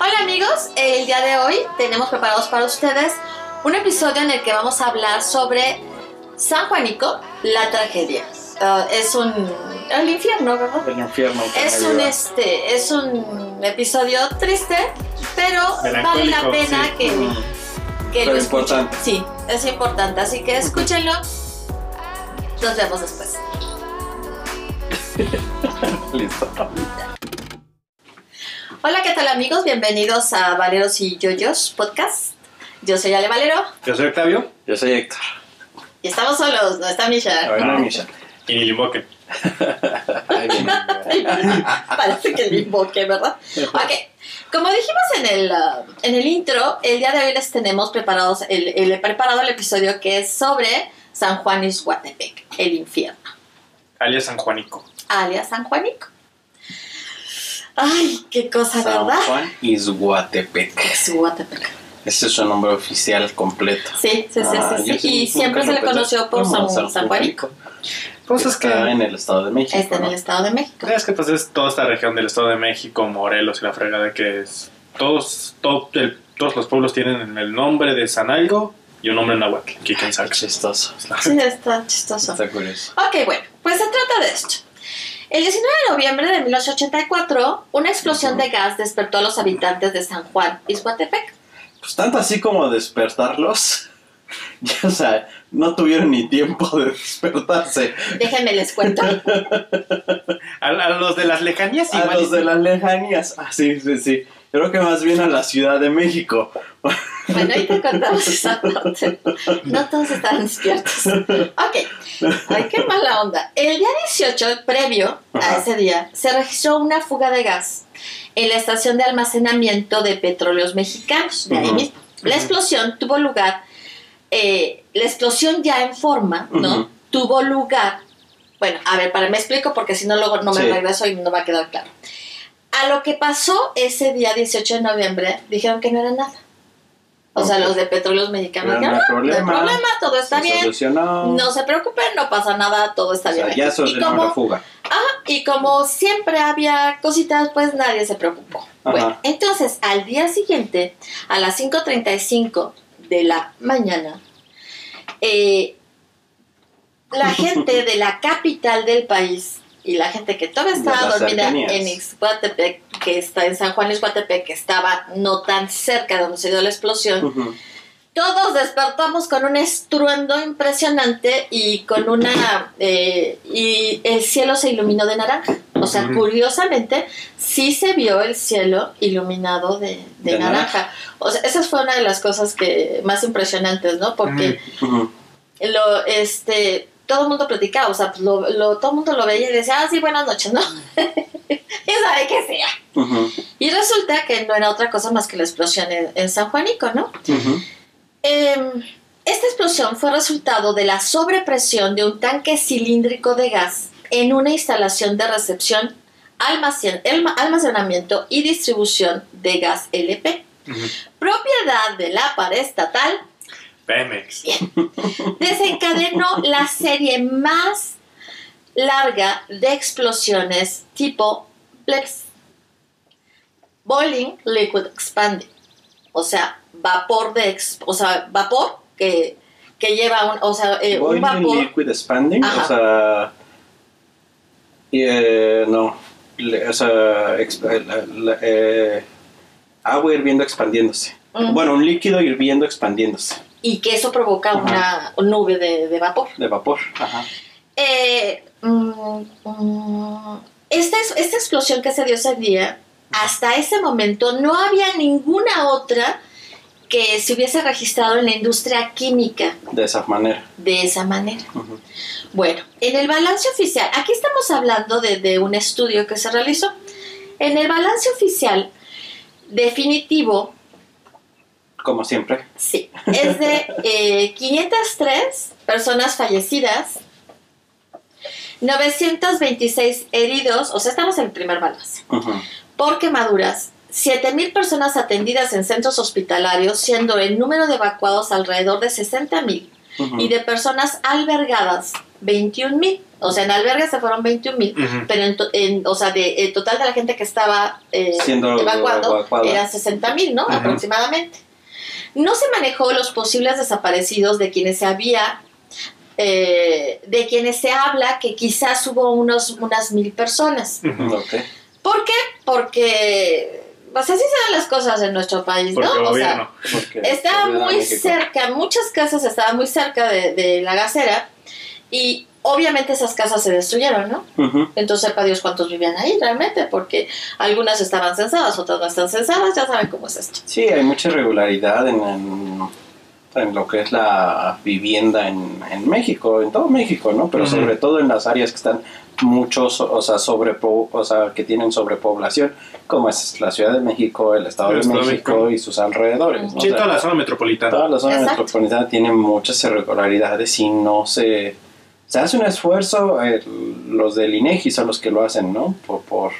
Hola amigos, el día de hoy tenemos preparados para ustedes un episodio en el que vamos a hablar sobre San Juanico, la tragedia. Uh, es un el infierno, ¿verdad? El infierno. Es un este, es un episodio triste, pero vale la pena sí. que, Mm. que lo escuchen. importante. Sí, es importante, así que escúchenlo. Nos vemos después. Listo. Hola, ¿qué tal amigos? Bienvenidos a Valeros y Yoyos podcast. Yo soy Ale Valero Yo soy Octavio. Yo soy Héctor. y estamos solos, no está Misha. Ver, No. Misha. Y ni Limboque. Parece que le invoque, ¿verdad? Ok, como dijimos en el, uh, en el intro, el día de hoy les tenemos preparados el, el- preparado el episodio que es sobre San Juan Izhuatepec, el infierno, Alias San Juanico. alias San Juanico. Ay, qué cosa, San ¿verdad? Juan Izhuatepec. Izhuatepec. Ese es su nombre oficial completo. Sí, sí, sí, Ah, sí, yo sí. Y siempre se le conoció por ¿Cómo? San, San Juanico. Pues es que. Está en el Estado de México. Está en ¿no? el Estado de México. Es que pues es toda esta región del Estado de México, Morelos y la fregada que es. Todos, todo el- todos los pueblos tienen el nombre de San Algo y un nombre náhuatl. Quién sabe. Chistoso. Sí, está chistoso. Está curioso. Ok, bueno, pues se trata de esto. El 19 de noviembre de 1884, una explosión de gas despertó a los habitantes de San Juan, Izhuatepec. Pues tanto así como despertarlos. Ya, o sea, no tuvieron ni tiempo de despertarse. Déjenme les cuento. A, a los de las lejanías A igual. los de las lejanías. Ah, sí, sí, sí. Creo que más bien a la Ciudad de México. Bueno, ahí te contamos esa parte. No todos estaban despiertos. Ok. Ay, qué mala onda. El día 18, previo a ese día, se registró una fuga de gas en la estación de almacenamiento de petróleos mexicanos, de ahí mismo. La explosión tuvo lugar, eh, la explosión ya en forma, ¿no? Tuvo lugar, bueno, a ver, para me explico porque si no luego no me Sí. regreso y no va a quedar claro. A lo que pasó ese día 18 de noviembre, dijeron que no era nada. O sea, los de petróleos mexicanos dijeron, hay no, no hay problema. problema, todo está Se bien. solucionó. No se preocupen, no pasa nada, todo está O sea, bien. ya y, solucionaron la fuga. y como siempre había cositas, pues nadie se preocupó. Ajá. Bueno, entonces al día siguiente, a las 5.35 de la mañana, eh, la gente de la capital del país y la gente que todavía estaba dormida cercanías. en Ixhuatepec, que está en San Juan Ixhuatepec, que estaba no tan cerca de donde se dio la explosión, todos despertamos con un estruendo impresionante y con una... eh, y el cielo se iluminó de naranja. O sea, curiosamente, sí se vio el cielo iluminado de, de De naranja. O sea, esa fue una de las cosas que más impresionantes, ¿no? Porque lo, este, todo el mundo platicaba, o sea, pues lo, lo- todo el mundo lo veía y decía, ah, sí, buenas noches, ¿no? ¿Quién sabe qué sea? Ujú. Y resulta que no era otra cosa más que la explosión en, en San Juanico, ¿no? Ujú. Em, esta explosión fue resultado de la sobrepresión de un tanque cilíndrico de gas en una instalación de recepción, almacen- almacenamiento y distribución de gas LP, Ujú. propiedad de la paraestatal, Pemex. desencadenó la serie más larga de explosiones tipo BLEPS, Boiling Liquid Expanding, o sea, vapor de, ex- o sea, vapor que, que lleva un, o sea, eh, un Boiling vapor, liquid expanding, Ajá. o sea, y, eh, no, le- o sea, exp- eh, la- la- eh, agua hirviendo expandiéndose. Bueno, un líquido hirviendo expandiéndose y que eso provoca Ajá. una nube de, de vapor. de vapor. Ajá. Eh, mm, mm, esta, es- esta explosión que se dio ese día, hasta ese momento no había ninguna otra que se hubiese registrado en la industria química De esa manera. de esa manera. Bueno, en el balance oficial, aquí estamos hablando de, de un estudio que se realizó. En el balance oficial definitivo, Como siempre. sí, es de eh, 503 personas fallecidas, 926 heridos, o sea, estamos en el primer Ujú. por quemaduras, 7.000 personas atendidas en centros hospitalarios, siendo el número de evacuados alrededor de 60.000 Ujú. y de personas albergadas 21 mil. O sea, en albergues se fueron 21 mil, pero en, en- o sea, de el total de la gente que estaba eh, Siendo evacuando evacuada. eran 60 mil, ¿no? Aproximadamente. No se manejó los posibles desaparecidos de quienes se había, eh, de quienes se habla que quizás hubo unos, unas mil personas. ¿Por qué? Porque, pues así se dan las cosas en nuestro país, Porque ¿no? O sea, estaba muy cerca, muchas casas estaban muy cerca de, de la gasera y obviamente esas casas se destruyeron, ¿no? Entonces, sepa Dios cuántos vivían ahí realmente, porque algunas estaban censadas, otras no están censadas, ya saben cómo es esto. Sí, hay mucha irregularidad en, en, en lo que es la vivienda en, en México, en todo México, ¿no? Pero sobre todo en las áreas que están muchos, o sea, sobrepo, o sea, que tienen sobrepoblación, como es la Ciudad de México, el Estado El de Estado de México, México. y sus alrededores. ¿no? Sí, O sea, toda la zona metropolitana. toda la zona Exacto. metropolitana tiene muchas irregularidades y no se... Se hace un esfuerzo, eh, los del INEGI son los que lo hacen, ¿no? Por, por,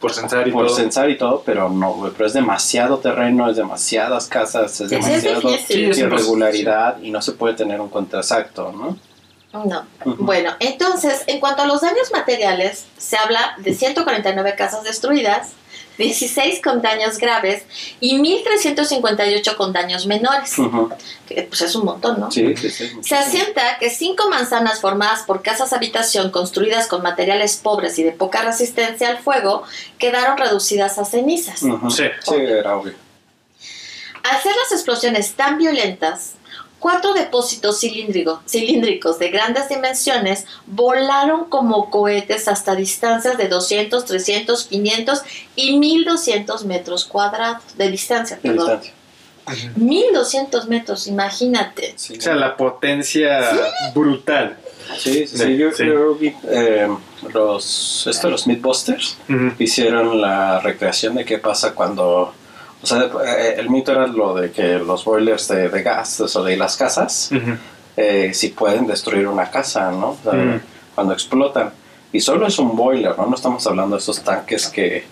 Por censar y por todo. censar y todo, pero no, güey, pero es demasiado terreno, es demasiadas casas, es sí, demasiado. Sí, es irregularidad y no se puede tener un cuento exacto, ¿no? No. Bueno, entonces, en cuanto a los daños materiales, se habla de 149 casas destruidas, 16 con daños graves y 1.358 con daños menores, que pues es un montón, ¿no? Sí, sí, sí. Se asienta que cinco manzanas formadas por casas habitación construidas con materiales pobres y de poca resistencia al fuego quedaron reducidas a cenizas. Ujú. Sí. Sí, era obvio. Al ser las explosiones tan violentas, cuatro depósitos cilíndrico- cilíndricos de grandes dimensiones volaron como cohetes hasta distancias de 200, 300, 500 y 1200 metros cuadrados de distancia. De Perdón. distancia. 1200 metros, imagínate. Sí, O sea, la potencia brutal. sí, sí, Yo, sí. yo vi eh, los, esto, los Mythbusters hicieron la recreación de qué pasa cuando... O sea, eh, el mito era lo de que los boilers de, de gas, o de las casas, Ujú. eh, si pueden destruir una casa, ¿no? O sea. Cuando explotan. Y solo es un boiler, ¿no? No estamos hablando de esos tanques que,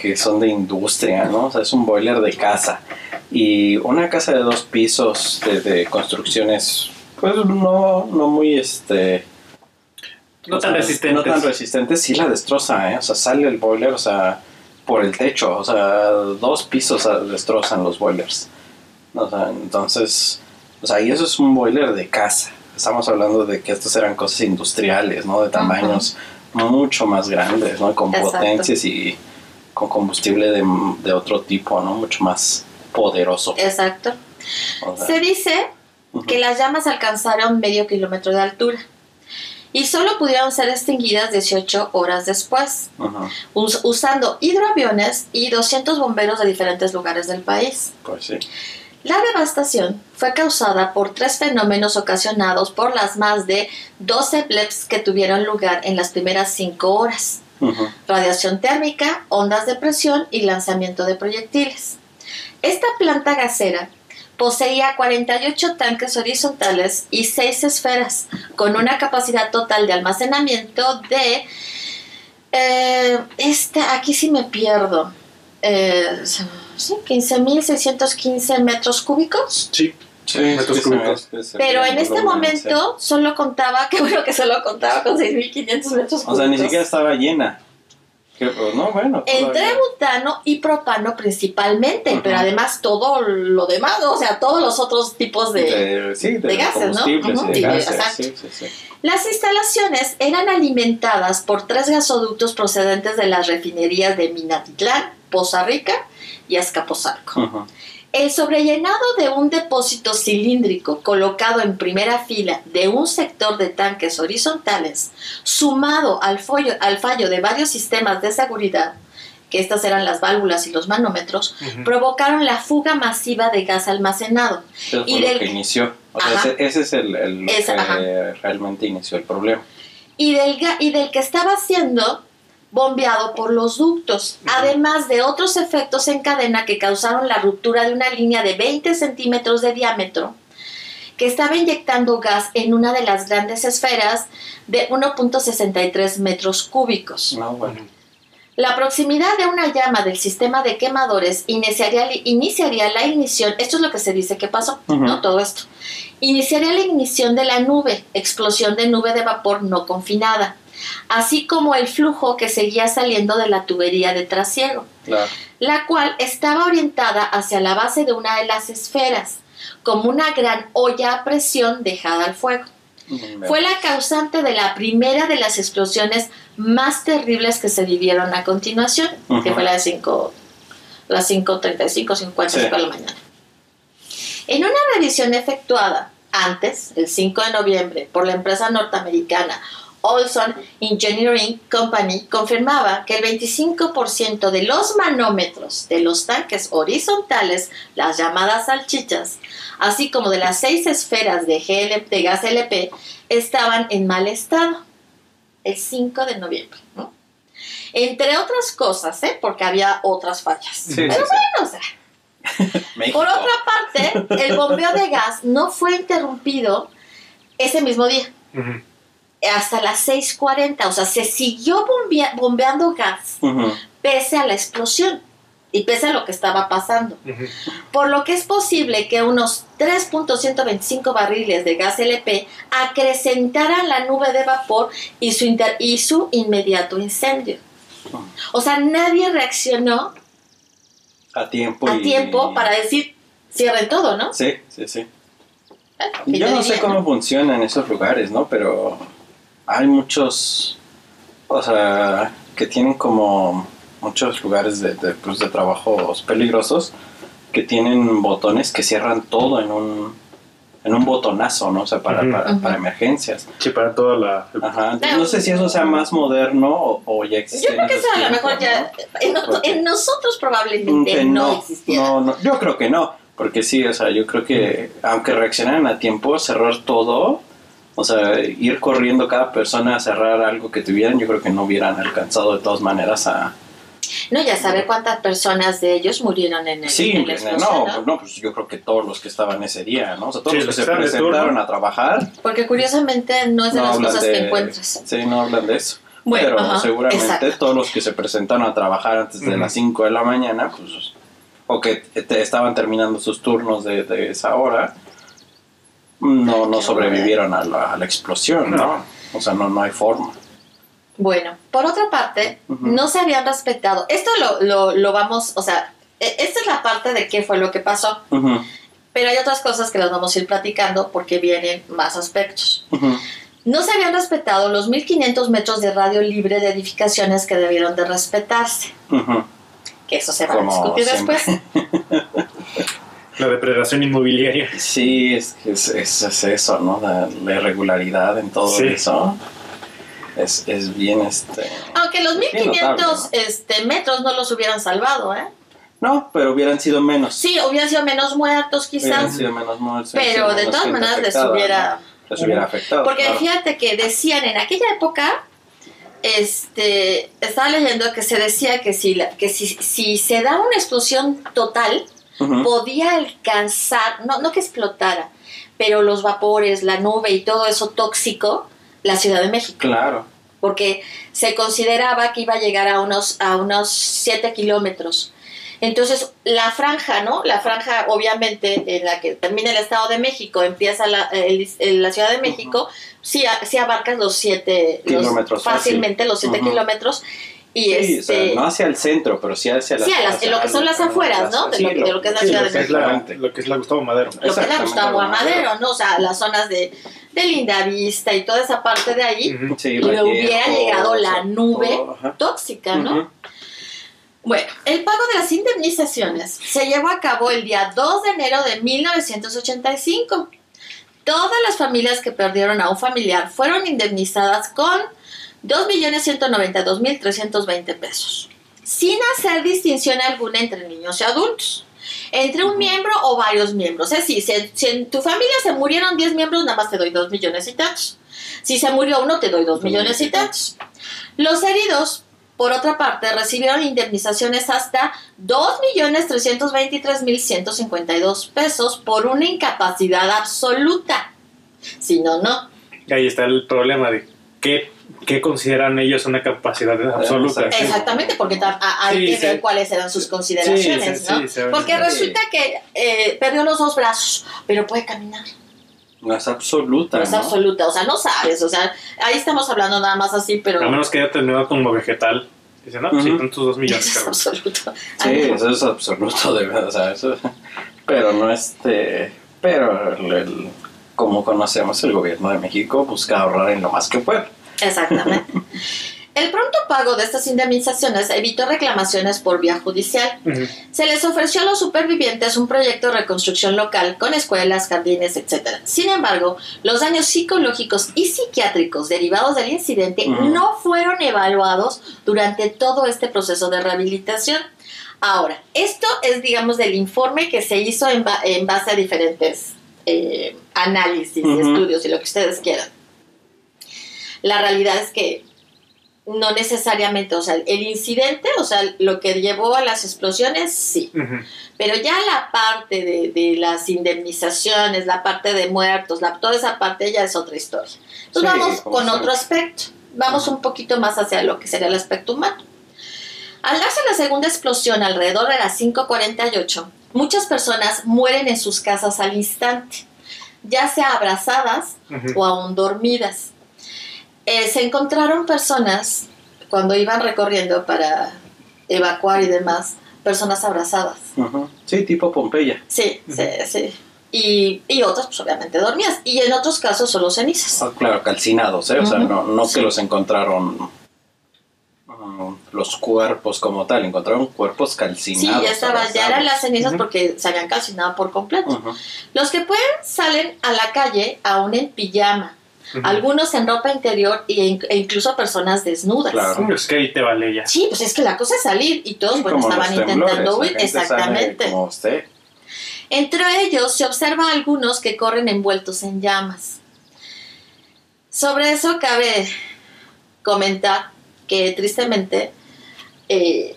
que son de industria, ¿no? O sea, es un boiler de casa. Y una casa de dos pisos de, de construcciones, pues no, no muy, este... No tan sea, resistentes. No tan resistentes, sí la destroza, ¿eh? O sea, sale el boiler, o sea, por el techo, o sea, dos pisos destrozan los boilers. O sea, entonces, o sea, y eso es un boiler de casa. Estamos hablando de que estas eran cosas industriales, ¿no? De tamaños mucho más grandes, ¿no? Con Exacto. potencias y con combustible de, de otro tipo, ¿no? Mucho más poderoso. Exacto. O sea, Se dice que las llamas alcanzaron medio kilómetro de altura y solo pudieron ser extinguidas 18 horas después, us- usando hidroaviones y 200 bomberos de diferentes lugares del país. Pues sí. La devastación fue causada por tres fenómenos ocasionados por las más de 12 bleps que tuvieron lugar en las primeras 5 horas. Radiación térmica, ondas de presión y lanzamiento de proyectiles. Esta planta gasera poseía 48 tanques horizontales y 6 esferas, con una capacidad total de almacenamiento de... eh, esta, aquí sí me pierdo. Eh, sí, 15.615 metros cúbicos. Sí. Sí, Metros sí, sí, cúbicos. es- es el Pero en este momento solo contaba, qué bueno que solo contaba con 6.500 metros cúbicos. O sea, ni siquiera estaba llena. Que, pues, no, bueno. Entre butano y propano principalmente, pero además todo lo demás, ¿no? o sea, todos los otros tipos de... de, sí, de, de gases, ¿no? de gases. exacto. Sí, sí, sí. Las instalaciones eran alimentadas por tres gasoductos procedentes de las refinerías de Minatitlán, Poza Rica y Azcapotzalco. Ujú. El sobrellenado de un depósito cilíndrico colocado en primera fila de un sector de tanques horizontales, sumado al, follo- al fallo de varios sistemas de seguridad, que estas eran las válvulas y los manómetros, provocaron la fuga masiva de gas almacenado. Eso fue Y lo del- que inició. O sea, ese, ese es el, el lo Es- que ajá. realmente inició el problema. y del, y del que estaba siendo bombeado por los ductos, además de otros efectos en cadena que causaron la ruptura de una línea de 20 centímetros de diámetro que estaba inyectando gas en una de las grandes esferas de 1.63 metros cúbicos. No, bueno. La proximidad de una llama del sistema de quemadores iniciaría, iniciaría la ignición, esto es lo que se dice que pasó. ¿no? Todo esto. Iniciaría la ignición de la nube, explosión de nube de vapor no confinada, así como el flujo que seguía saliendo de la tubería de trasiego, Claro. la cual estaba orientada hacia la base de una de las esferas, como una gran olla a presión dejada al fuego. Mm, Fue la causante de la primera de las explosiones más terribles que se vivieron a continuación, que fue la de 5, las 5.35, 55 Sí. de la mañana. En una revisión efectuada antes, el 5 de noviembre, por la empresa norteamericana Olson Engineering Company, confirmaba que el 25% de los manómetros de los tanques horizontales, las llamadas salchichas, así como de las seis esferas de, GL de gas LP, estaban en mal estado. El 5 de noviembre, ¿no? Entre otras cosas, ¿eh? Porque había otras fallas. Sí, Pero sí, sí. bueno, o sea, por otra parte, el bombeo de gas no fue interrumpido ese mismo día, Ujú. Hasta las 6.40. O sea, se siguió bombea- bombeando gas pese a la explosión y pese a lo que estaba pasando. Por lo que es posible que unos 3.125 barriles de gas LP acrecentaran la nube de vapor y su, inter- y su inmediato incendio. O sea, nadie reaccionó A tiempo. a y- tiempo para decir, cierren todo, ¿no? Sí, sí, sí. Bueno, Yo no sé cómo funcionan esos lugares, ¿no? Pero hay muchos, o sea, que tienen como muchos lugares de, de, pues, de trabajos peligrosos que tienen botones que cierran todo en un, en un botonazo, ¿no? O sea, para, Ujú. para, Ujú. para emergencias. Sí, para toda la... Ajá. No sé si eso sea más moderno o, o ya existe. Yo creo que eso a lo mejor tiempos, ya. En, en nosotros probablemente que no, existiera. no, no, yo creo que no, porque sí, o sea, yo creo que aunque reaccionaran a tiempo, cerrar todo, o sea, ir corriendo cada persona a cerrar algo que tuvieran, yo creo que no hubieran alcanzado de todas maneras a... No, ya sabe cuántas personas de ellos murieron en, el, Sí, en explosión, no, ¿no? no, pues yo creo que todos los que estaban ese día, ¿no? O sea, todos Sí, los que se presentaron a trabajar, Porque curiosamente no es de no las cosas de... que encuentras. Sí, no hablan de eso. Bueno, Pero ajá, seguramente exacto. todos los que se presentaron a trabajar antes de Ujú. las 5 de la mañana, pues, o que te- estaban terminando sus turnos de, de esa hora, no, no sobrevivieron a la, a la explosión, ¿no? No. O sea, no, no hay forma. Bueno, por otra parte, no se habían respetado. Esto lo, lo, lo vamos, o sea, e- esta es la parte de qué fue lo que pasó. Pero hay otras cosas que las vamos a ir platicando porque vienen más aspectos. No se habían respetado los 1500 metros de radio libre de edificaciones que debieron de respetarse. Que eso se va a discutir siempre. después. La depredación inmobiliaria. Sí, es, que es, es- es eso, ¿no? La, la irregularidad en todo Sí. eso. Es, es bien, este... Aunque los Bien 1500 notable, este, metros no los hubieran salvado, ¿eh? No, pero hubieran sido menos. Sí, hubieran sido menos muertos Hubieran quizás, sido menos muertos, pero menos de todas maneras les hubiera... ¿no? Les hubiera afectado. Porque claro. fíjate que decían en aquella época, este, estaba leyendo que se decía que si, la- que si, si se da una explosión total, Podía alcanzar, no, no que explotara, pero los vapores, la nube y todo eso tóxico, la Ciudad de México. Claro. porque se consideraba que iba a llegar a unos, a unos 7 kilómetros. Entonces, la franja, ¿no? La franja, obviamente, en la que termina el Estado de México, empieza la, el- el- la Ciudad de México, sí, a- sí abarcas los 7 Kilómetros fácil. fácilmente, los 7 Ujú. kilómetros. Y Sí, o este. sea, no hacia el centro, pero sí hacia las Sí, a las- en lo que son las afueras, ¿no? De lo que- de lo que es la Sí, Ciudad de la, México. lo que es la Gustavo Madero. lo que es la Gustavo Amadero. Amadero, ¿no? O sea, las zonas de, de Lindavista y toda esa parte de ahí, Ujú. Sí, y le hubiera llegado la o sea, nube todo, tóxica, ¿no? Bueno, el pago de las indemnizaciones se llevó a cabo el día 2 de enero de 1985. Todas las familias que perdieron a un familiar fueron indemnizadas con 2.192.320 pesos, sin hacer distinción alguna entre niños y adultos, entre un miembro o varios miembros. Es decir, si, si en tu familia se murieron 10 miembros, nada más te doy 2 millones y tantos. Si se murió uno, te doy 2 millones y tantos. Los heridos por otra parte, recibieron indemnizaciones hasta 2.323.152 pesos por una incapacidad absoluta. Si no, no. Ahí está el problema de qué qué consideran ellos una capacidad absoluta. Exactamente, porque hay Sí, que ver cuáles eran sus consideraciones, Sí, sí, ¿no? porque resulta que eh, perdió los dos brazos, pero puede caminar. No es absoluta. No es ¿no? absoluta, o sea, no sabes, o sea, ahí estamos hablando nada más así, pero A menos que haya terminado como vegetal. Dice, no, sí, Ujú. son tus dos millones, es cabrón. absoluto. Sí, Ay, no. eso es absoluto, de verdad. O sea, eso, pero no este. Pero el, el- como conocemos, el gobierno de México busca ahorrar en lo más que puede. Exactamente. El pronto pago de estas indemnizaciones evitó reclamaciones por vía judicial. Se les ofreció a los supervivientes un proyecto de reconstrucción local con escuelas, jardines, etc. Sin embargo, los daños psicológicos y psiquiátricos derivados del incidente no fueron evaluados durante todo este proceso de rehabilitación. Ahora, esto es, digamos, del informe que se hizo en, ba- en base a diferentes eh, análisis, Ujú. estudios y lo que ustedes quieran. La realidad es que no necesariamente, o sea, el incidente, o sea, lo que llevó a las explosiones, sí. Pero ya la parte de, de las indemnizaciones, la parte de muertos, la, toda esa parte ya es otra historia. Entonces Sí, vamos con otro aspecto. Vamos un poquito más hacia lo que sería el aspecto humano. Al darse la segunda explosión alrededor de las 5.48, muchas personas mueren en sus casas al instante, ya sea abrazadas o aún dormidas. Eh, se encontraron personas cuando iban recorriendo para evacuar y demás, personas abrazadas. Sí, tipo Pompeya. Sí, sí, sí. Y, y otras, pues obviamente dormidas. Y en otros casos solo cenizas. Ah, claro, calcinados, ¿eh? O sea, no, no Sí. que los encontraron mm, los cuerpos como tal, encontraron cuerpos Sí, calcinados. ya estaba, ya eran las cenizas porque se habían calcinado por completo. Los que pueden salen a la calle aún en pijama, Algunos en ropa interior e, in- e incluso personas desnudas. Claro. Es que ahí te vale ya. Sí, pues es que la cosa es salir y todos Sí, bueno, como estaban intentando huir. Exactamente. Como usted. Entre ellos se observa a algunos que corren envueltos en llamas. Sobre eso cabe comentar que tristemente eh,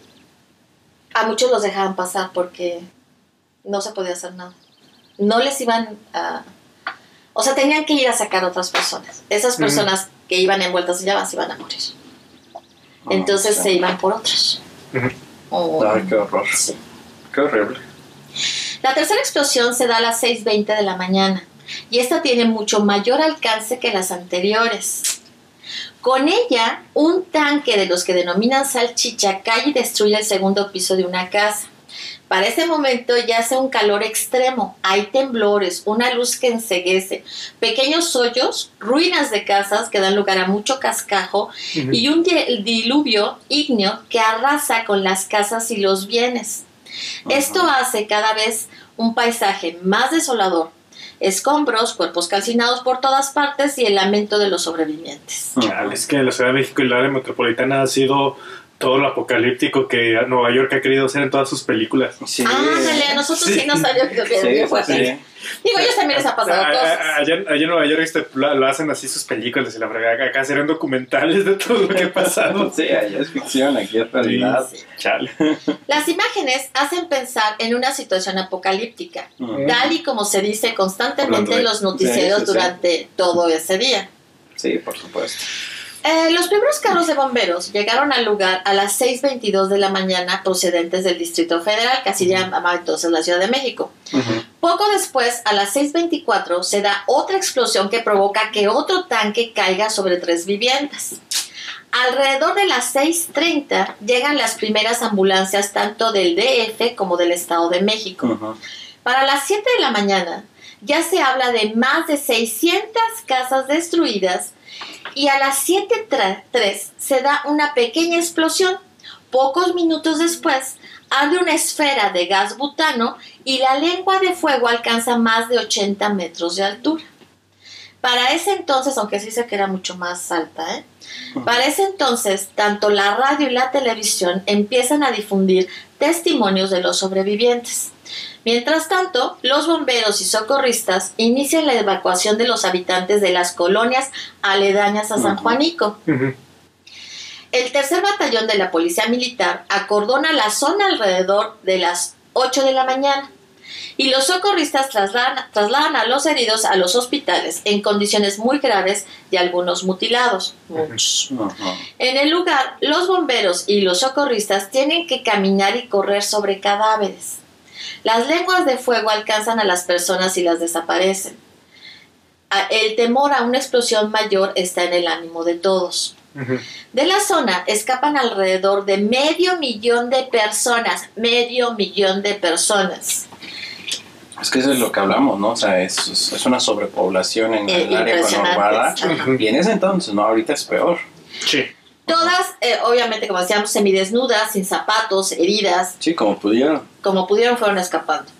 a muchos los dejaban pasar porque no se podía hacer nada. No les iban a... O sea, tenían que ir a sacar a otras personas. Esas Ujú. personas que iban envueltas en llamas iban a morir. Entonces se iban por otros. Ujú. O- Ay, qué horror. sí. Qué horrible. La tercera explosión se da a las 6.20 de la mañana y esta tiene mucho mayor alcance que las anteriores. Con ella, un tanque de los que denominan salchicha cae y destruye el segundo piso de una casa. Para ese momento ya hace un calor extremo, hay temblores, una luz que enseguece, pequeños hoyos, ruinas de casas que dan lugar a mucho cascajo y un di- diluvio ígneo que arrasa con las casas y los bienes. Esto hace cada vez un paisaje más desolador, escombros, cuerpos calcinados por todas partes y el lamento de los sobrevivientes. Es que la Ciudad de México y el área metropolitana ha sido todo lo apocalíptico que Nueva York ha querido hacer en todas sus películas. Sí. Ándale, a nosotros sí, Sí. nos salió bien, Sí, bien sí, fuerte. sí. Digo, ellos también les ha pasado A- a- cosas. Allá, allá en Nueva York este, lo, lo hacen así sus películas y la verdad acá serían documentales de todo lo que ha pasado. Sí, allá es ficción, aquí es realidad. Sí. Chale. Las imágenes hacen pensar en una situación apocalíptica, Ujú. tal y como se dice constantemente en los noticieros Sí, sí, sí. durante todo ese día. Sí, por supuesto. Eh, los primeros carros de bomberos llegaron al lugar a las 6.22 de la mañana procedentes del Distrito Federal, que así llamaba entonces la Ciudad de México. Poco después, a las 6.24, se da otra explosión que provoca que otro tanque caiga sobre tres viviendas. Alrededor de las 6.30 llegan las primeras ambulancias tanto del DF como del Estado de México. Para las 7 de la mañana ya se habla de más de 600 casas destruidas y a las 7.03 se da una pequeña explosión. Pocos minutos después arde una esfera de gas butano y la lengua de fuego alcanza más de 80 metros de altura. Para ese entonces, aunque sí sé que era mucho más alta, ¿eh? para ese entonces tanto la radio y la televisión empiezan a difundir testimonios de los sobrevivientes. Mientras tanto, los bomberos y socorristas inician la evacuación de los habitantes de las colonias aledañas a San. Juanico. El tercer batallón de la Policía Militar acordona la zona alrededor de las 8 de la mañana. Y los socorristas trasladan, trasladan a los heridos a los hospitales en condiciones muy graves y algunos mutilados. Muchos. En el lugar, los bomberos y los socorristas tienen que caminar y correr sobre cadáveres. Las lenguas de fuego alcanzan a las personas y las desaparecen. El temor a una explosión mayor está en el ánimo de todos. De la zona escapan alrededor de medio millón de personas, medio millón de personas. Es que eso es lo que hablamos, ¿no? O sea, es, una sobrepoblación en Eh, el área conurbada. ajá. Y en ese entonces, ¿no? Ahorita es peor. Sí. Todas, eh, obviamente, como decíamos, semidesnudas, sin zapatos, heridas, Sí, como pudieron. como pudieron fueron escapando.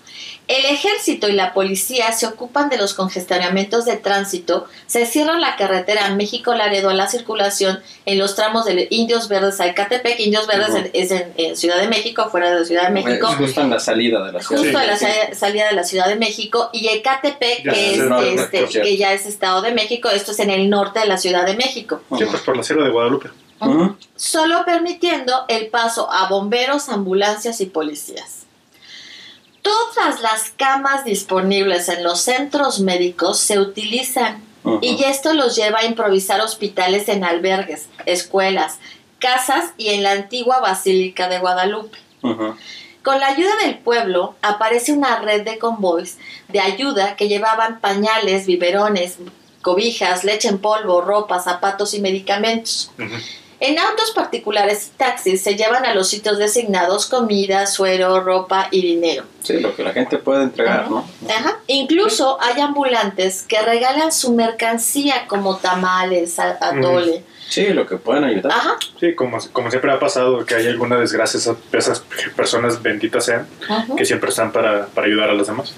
El ejército y la policía se ocupan de los congestionamientos de tránsito, se cierra la carretera México-Laredo a la circulación en los tramos de Indios Verdes a Ecatepec, Indios Verdes es en, en Ciudad de México, fuera de Ciudad de México, Es justo en la salida de la ciudad. justo Sí, a la Sí. salida de la Ciudad de México, y Ecatepec, Ya, que, es, este, que ya es Estado de México, esto es en el norte de la Ciudad de México. Sí, pues por la Sierra de Guadalupe. Solo permitiendo el paso a bomberos, ambulancias y policías. Todas las camas disponibles en los centros médicos se utilizan y esto los lleva a improvisar hospitales en albergues, escuelas, casas y en la antigua Basílica de Guadalupe. Con la ayuda del pueblo aparece una red de convoys de ayuda que llevaban pañales, biberones, cobijas, leche en polvo, ropa, zapatos y medicamentos. En autos particulares y taxis se llevan a los sitios designados comida, suero, ropa y dinero. Sí, lo que la gente puede entregar, Ajá. ¿no? Ajá. Incluso hay ambulantes que regalan su mercancía como tamales, a- atole. Sí, lo que pueden ayudar. Ajá. Sí, como, como siempre ha pasado que hay alguna desgracia, esas, esas personas benditas sean, que siempre están para, para ayudar a los demás.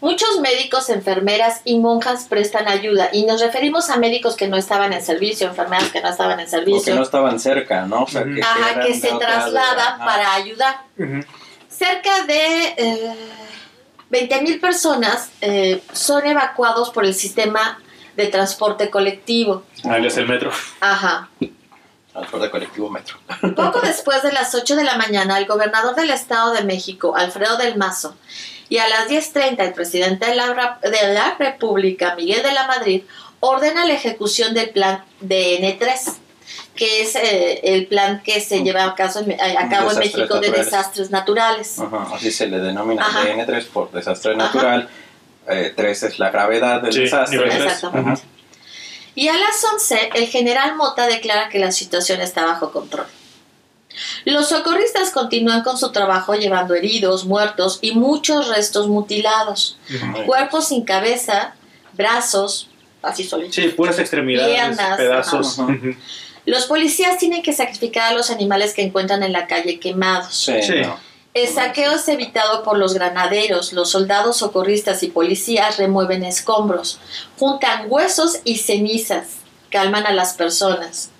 Muchos médicos, enfermeras y monjas prestan ayuda y nos referimos a médicos que no estaban en servicio, enfermeras que no estaban en O que servicio, no estaban cerca, ¿no? O sea, que, ajá, que se trasladan ajá. para ayudar. Cerca de eh, 20.000 personas eh, son evacuados por el sistema de transporte colectivo. Alias el metro. Ajá. Transporte colectivo metro. Poco después de las 8 de la mañana, el gobernador del Estado de México, Alfredo del Mazo, y a las 10.30 el presidente de la, de la República, Miguel de la Madrid, ordena la ejecución del plan DN3, que es eh, el plan que se lleva a, caso a- cabo en México de naturales. desastres naturales. Ajá, Así se le denomina Ajá. DN3 por desastre Ajá. natural. Eh, tres es la gravedad del Sí, desastre. nivel tres. Exactamente. Ajá. Y a las 11, el general Mota declara que la situación está bajo control. Los socorristas continúan con su trabajo llevando heridos, muertos y muchos restos mutilados. Cuerpos sin cabeza, brazos, así solitos. Sí, puras extremidades, Piernas, pedazos. ajá. Los policías tienen que sacrificar a los animales que encuentran en la calle quemados. Sí, Sí. no. El saqueo es evitado por los granaderos, los soldados socorristas y policías remueven escombros, juntan huesos y cenizas, calman a las personas.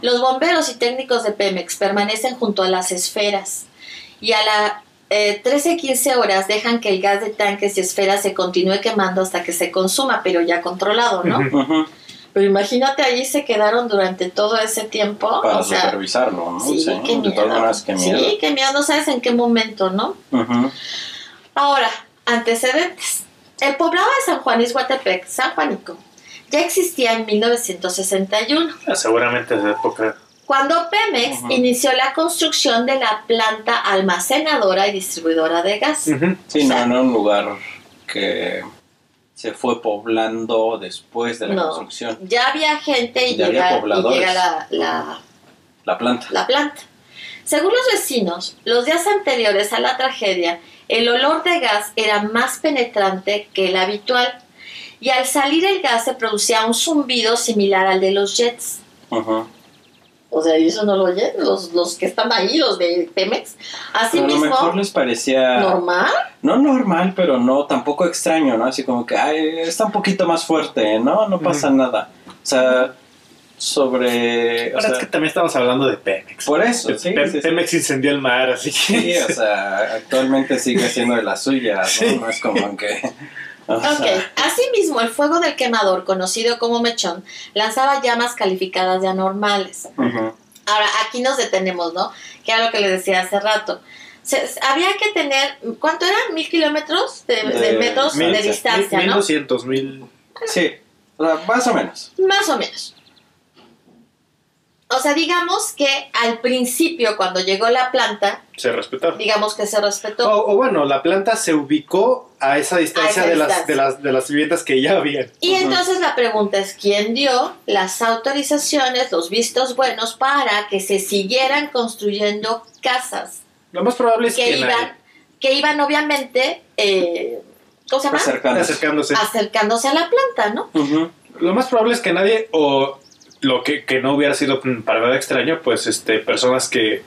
Los bomberos y técnicos de Pemex permanecen junto a las esferas y a las 13-15 horas dejan que el gas de tanques y esferas se continúe quemando hasta que se consuma, pero ya controlado, ¿no? Pero imagínate, allí se quedaron durante todo ese tiempo. Para o sea, supervisarlo, ¿no? sí, qué de miedo. todas maneras, qué miedo. Sí, qué miedo, no sabes en qué momento, ¿no? Ujú. Ahora, antecedentes. El poblado de San Juan Izhuatepec, San Juanico, ya existía en 1961, Ah, Seguramente es de época. cuando Pemex inició la construcción de la planta almacenadora y distribuidora de gas. Ujú. Sí, O sea, no, no un lugar que se fue poblando después de la No. construcción. Ya había gente y Ya había llega, y llega la, la- La planta. la planta. Según los vecinos, los días anteriores a la tragedia, el olor de gas era más penetrante que el habitual y al salir el gas se producía un zumbido similar al de los jets. Ujú. O sea, ¿y eso no lo oyen los, los que están ahí, los de Pemex. Pero a lo mejor les parecía normal. no normal, pero no tampoco extraño, ¿no? Así como que ay, está un poquito más fuerte, ¿no? No pasa nada. O sea, sobre o Ahora sea, es que también estamos hablando de Pemex. por eso, sí, Pe- sí, sí. Pemex incendió el mar, así que. Sí, o sea, actualmente sigue siendo de las suyas, ¿no? Sí. No es como que o Ok, asimismo, el fuego del quemador, conocido como mechón, lanzaba llamas calificadas de anormales. Ahora, aquí nos detenemos, ¿no? Que era lo que les decía hace rato. se- había que tener, ¿cuánto era? ¿Mil kilómetros de, de De- metros mil- de distancia, mil no? doscientos, mil... Sí, más o menos. Más o menos. O sea, digamos que al principio, cuando llegó la planta, Se respetaron. digamos que se respetó. O, o bueno, la planta se ubicó a esa distancia, A esa de, Las, de, las, de las viviendas que ya habían. Y entonces la pregunta es, ¿quién dio las autorizaciones, los vistos buenos para que se siguieran construyendo casas Lo más probable es que que, nadie, iban, que iban obviamente, eh, ¿cómo se llama? Acercándose. acercándose. Acercándose a la planta, ¿no? Lo más probable es que nadie, o lo que, que no hubiera sido para nada extraño, pues este personas que,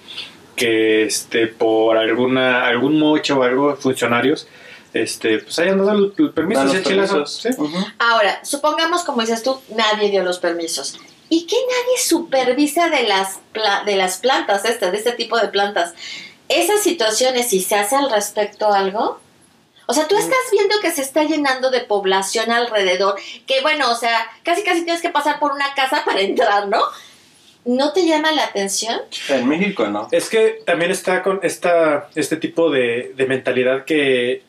que este, por alguna algún mocho o algo, funcionarios, este, pues hayan dado el, el permiso, los permisos. sí. Ujú. Ahora, supongamos, como dices tú, nadie dio los permisos. ¿Y qué nadie supervisa de las, pla- de las plantas, estas, de este tipo de plantas? Esas situaciones, si se hace al respecto algo, o sea, tú estás viendo que se está llenando de población alrededor, que bueno, o sea, casi casi tienes que pasar por una casa para entrar, ¿no? ¿No te llama la atención? En México no. Es que también está con esta, este tipo de, de mentalidad que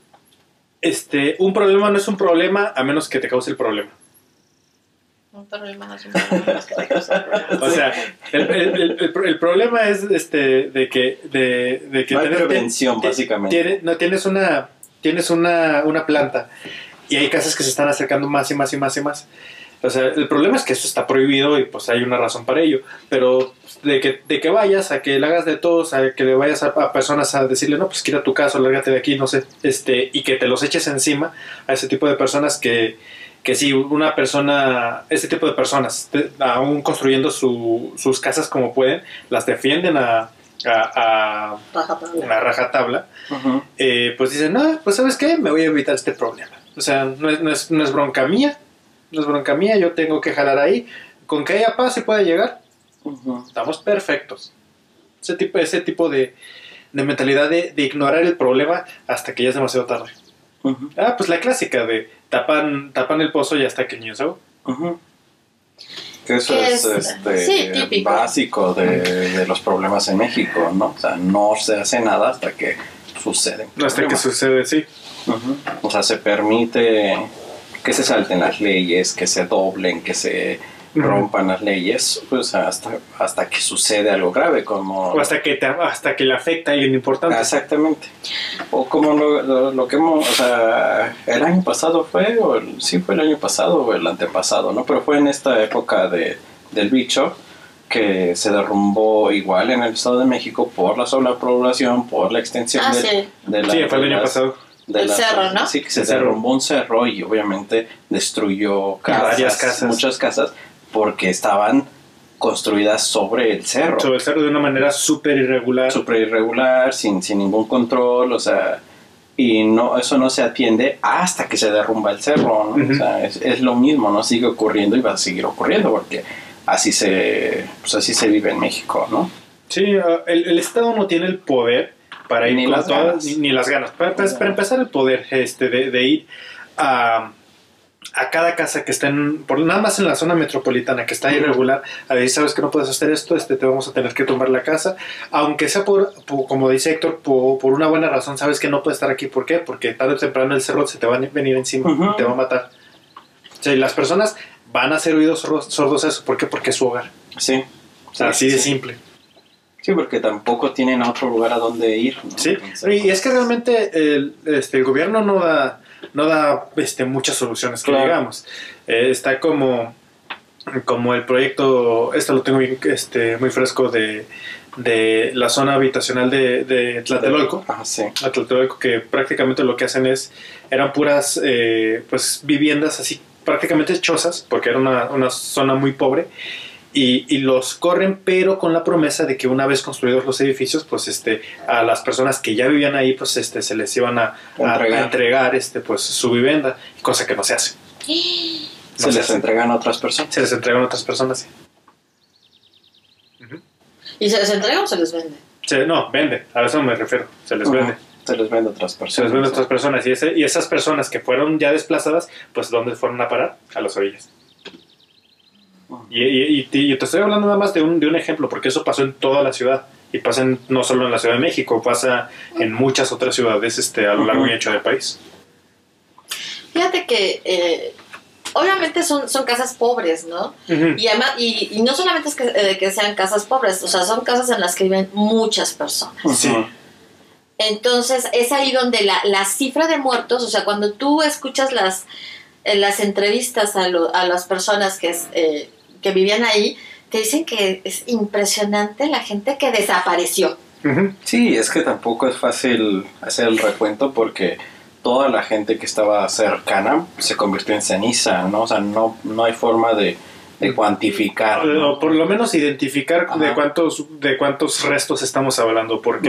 este, un problema no es un problema a menos que te cause el problema. Un problema no es un problema, que te causa un problema. O sea, el, el- el- el pro- el problema es este de que de, de que No hay tener- prevención, básicamente. tiene- no tienes una tienes una, una planta y hay casas que se están acercando más y más y más y más. O sea, el problema es que eso está prohibido y pues hay una razón para ello. Pero de que, de que vayas, a que le hagas de todos, a que le vayas a, a personas a decirle, no, pues quita tu caso, lárgate de aquí, no sé, este, y que te los eches encima a ese tipo de personas que, que si una persona, ese tipo de personas, te- aún construyendo su- sus casas como pueden, las defienden a, a, Rajatabla. a, a rajatabla, Ujú. eh, pues dicen, no, pues sabes qué, me voy a evitar este problema. O sea, no es, no es, no es bronca mía, no es bronca mía, yo tengo que jalar ahí. Con que haya paz y pueda llegar, Ujú. estamos perfectos. Ese tipo, ese tipo de, de mentalidad de, de ignorar el problema hasta que ya es demasiado tarde. Ujú. Ah, pues la clásica de tapan, tapan el pozo y hasta que el niño se. Que eso Que es, es- este, sí, básico de, de los problemas en México, ¿no? O sea, no se hace nada hasta que sucede. Hasta que sucede, sí. O sea, se permite que se salten las leyes, que se doblen, que se. Rompan las leyes, pues hasta, hasta que sucede algo grave, como... O hasta que, te, hasta que le afecta a alguien importante. Exactamente. O como lo, lo- lo que hemos, o sea, el año pasado fue, o el- sí fue el año pasado o el antepasado, ¿no? Pero fue en esta época de, del bicho que se derrumbó igual en el Estado de México por la sobrepoblación, por la extensión Ah, de, sí. de la- Sí, fue el año las- pasado. de El las- cerro, ¿no? Sí, que se derrumbó un cerro y obviamente destruyó casas, Varias casas. muchas casas, porque estaban construidas sobre el cerro Sobre el cerro de una manera súper irregular. súper irregular, sin, sin ningún control, o sea, y no, eso no se atiende hasta que se derrumba el cerro, ¿no? O sea, es, es lo mismo, ¿no? Sigue ocurriendo y va a seguir ocurriendo porque así se, pues así se vive en México, ¿no? Sí, uh, el, el Estado no tiene el poder para ir Ni con las todas- ganas. ni, ni las ganas. Para, para- para empezar, el poder este, de, de ir a, a cada casa que está en, por, nada más en la zona metropolitana, que está irregular, a decir, sabes que no puedes hacer esto, este, te vamos a tener que tumbar la casa, aunque sea por, por- como dice Héctor, por, por una buena razón, sabes que no puedes estar aquí, ¿por qué? Porque tarde o temprano el cerro se te va a venir encima, Ujú. te va a matar. O sea, y las personas van a hacer oídos sordos, a eso, ¿por qué? Porque es su hogar. Sí. Sí, Así de simple. Sí, porque tampoco tienen otro lugar a donde ir. ¿no? Sí, Entonces, y es que realmente el, este, el gobierno no da, no da este, muchas soluciones, que digamos. Eh, está como, como el proyecto, esto lo tengo bien, este, muy fresco, de, de la zona habitacional de, de Tlatelolco. Ajá, sí. Tlatelolco, que prácticamente lo que hacen es, eran puras eh, pues viviendas así, prácticamente chozas, porque era una, una zona muy pobre, y, y los corren, pero con la promesa de que una vez construidos los edificios, pues este, a las personas que ya vivían ahí, pues este, se les iban a, a- a Entregar. este, pues su vivienda, cosa que no se hace. Se les hace. entregan a otras personas. Se les entregan a otras personas, sí. ¿Y se les entrega o se les vende? Se- no, vende, a eso me refiero, se les vende. Se les vende a otras personas. Se les vende a otras personas y, ese, y esas personas que fueron ya desplazadas, pues ¿dónde fueron a parar? A las orillas. Y, y- y te- y te estoy hablando nada más de un, de un ejemplo, porque eso pasó en toda la ciudad Y pasa en- no solo en la Ciudad de México, pasa en muchas otras ciudades este, a lo largo y ancho del país. Fíjate que eh, obviamente son, son casas pobres, ¿no? Y, además, y, y no solamente es que, eh, que sean casas pobres, o sea, son casas en las que viven muchas personas. Sí. Entonces es ahí donde la, la cifra de muertos, o sea, cuando tú escuchas las, eh, las entrevistas a, lo- a las personas que, es, eh, que vivían ahí, te dicen que es impresionante la gente que desapareció. Sí, es que tampoco es fácil hacer el recuento porque toda la gente que estaba cercana se convirtió en ceniza, ¿no? O sea, no, no hay forma de, de cuantificar. ¿no? O por lo menos identificar de cuántos, de cuántos restos estamos hablando, porque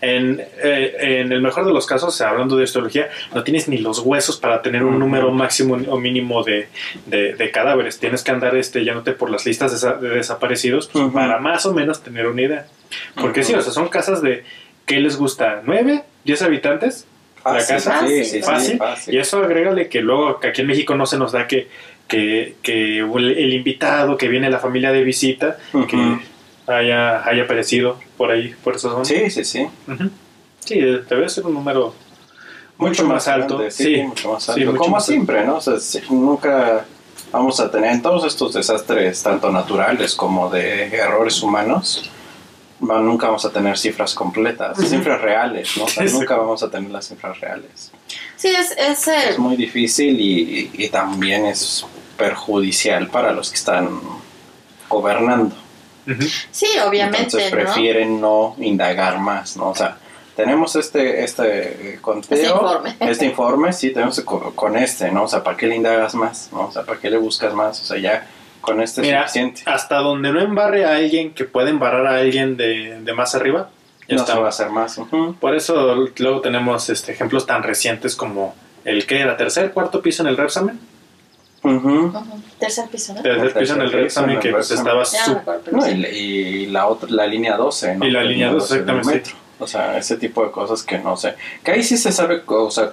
en, eh, en el mejor de los casos, hablando de histología, no tienes ni los huesos para tener un número máximo o mínimo de, de- de cadáveres. Tienes que andar este, yéndote por las listas de, desa- de desaparecidos pues, para más o menos tener una idea. Porque sí, o sea, son casas de, ¿qué les gusta? ¿Nueve? ¿Diez habitantes? la casa, sí, sí, sí, fácil, fácil. Y eso agrégale que luego que aquí en México no se nos da que, que, que el, invitado, que viene la familia de visita, Ujú. que haya, haya aparecido por ahí, por esos zonas. Sí, sí, sí. Ujú. Sí, debe ser un número mucho, más, alto. grande, sí, sí, mucho más Sí, alto. mucho Como más alto. siempre, ¿no? O sea, sí, nunca vamos a tener en todos estos desastres, tanto naturales como de errores humanos, nunca vamos a tener cifras completas, Ujú. cifras reales, ¿no? O sea, Sí. nunca vamos a tener las cifras reales. Sí, es, es, eh, Es muy difícil y, y también es perjudicial para los que están gobernando. Sí, obviamente, Entonces prefieren ¿no? indagar más, ¿no? O sea, tenemos este, este eh, conteo, Este informe. este informe, sí, tenemos co- con este, ¿no? O sea, ¿para qué le indagas más? ¿no? O sea, ¿para qué le buscas más? O sea, ya con este Mira, es suficiente. Hasta donde no embarre a alguien que puede embarrar a alguien de, de más arriba, ya No está. se va a hacer más. Por eso luego tenemos este, ejemplos tan recientes como el que era tercer, cuarto piso en el Repsamen. Ujú. Ujú. Tercer piso, ¿no? Tercer piso en el Repsamen el que pues, estaba súper acuerdo, pero No, sí. y, la- y la otra, la línea 12, ¿no? Y la línea 12, del exactamente, metro. O sea, ese tipo de cosas que no sé. Que ahí sí se sabe, o sea,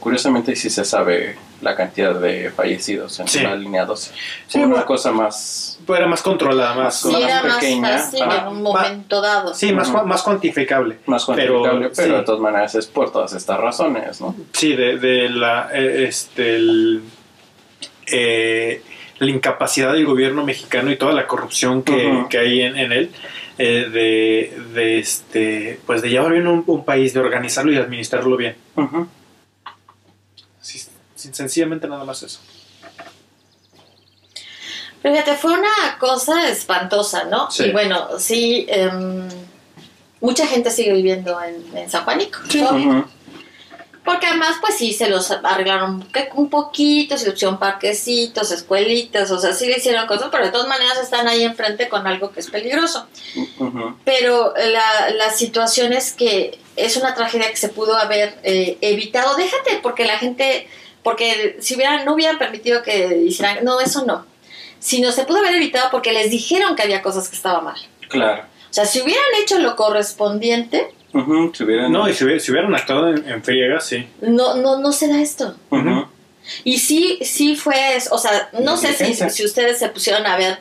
curiosamente sí se sabe la cantidad de fallecidos en Sí. la línea 12. Sí, una bueno. cosa más era más controlada, más, Sí, más era más pequeña, fácil ajá. en un momento dado. sí, más, más cuantificable. más Pero, cuantificable, pero, sí. de todas maneras es por todas estas razones, ¿no? Sí, de, de la, eh, este, el, eh, la incapacidad del gobierno mexicano y toda la corrupción que, que hay en, en él, eh, de, de, este, pues de llevar bien un, un país, de organizarlo y administrarlo bien. Sí, sí, sencillamente nada más eso. Pero fíjate, fue una cosa espantosa, ¿no? Sí. Y bueno, sí, em, mucha gente sigue viviendo en, en San Juanico. Ujú. Porque además, pues sí, se los arreglaron un poquito, se pusieron parquecitos, escuelitas, o sea, sí le hicieron cosas, pero de todas maneras están ahí enfrente con algo que es peligroso. Pero la, la situación es que es una tragedia que se pudo haber eh, evitado. Déjate, porque la gente, porque si hubieran, no hubieran permitido que hicieran, no, eso no. Sino se pudo haber evitado porque les dijeron que había cosas que estaban mal. Claro. O sea, si hubieran hecho lo correspondiente, Ujú, Si hubieran... No, y si, hubiera- si hubieran actuado en, en friega, sí. no, no, no se da esto. Y sí, sí fue, o sea, no sé si, si ustedes se pusieron a ver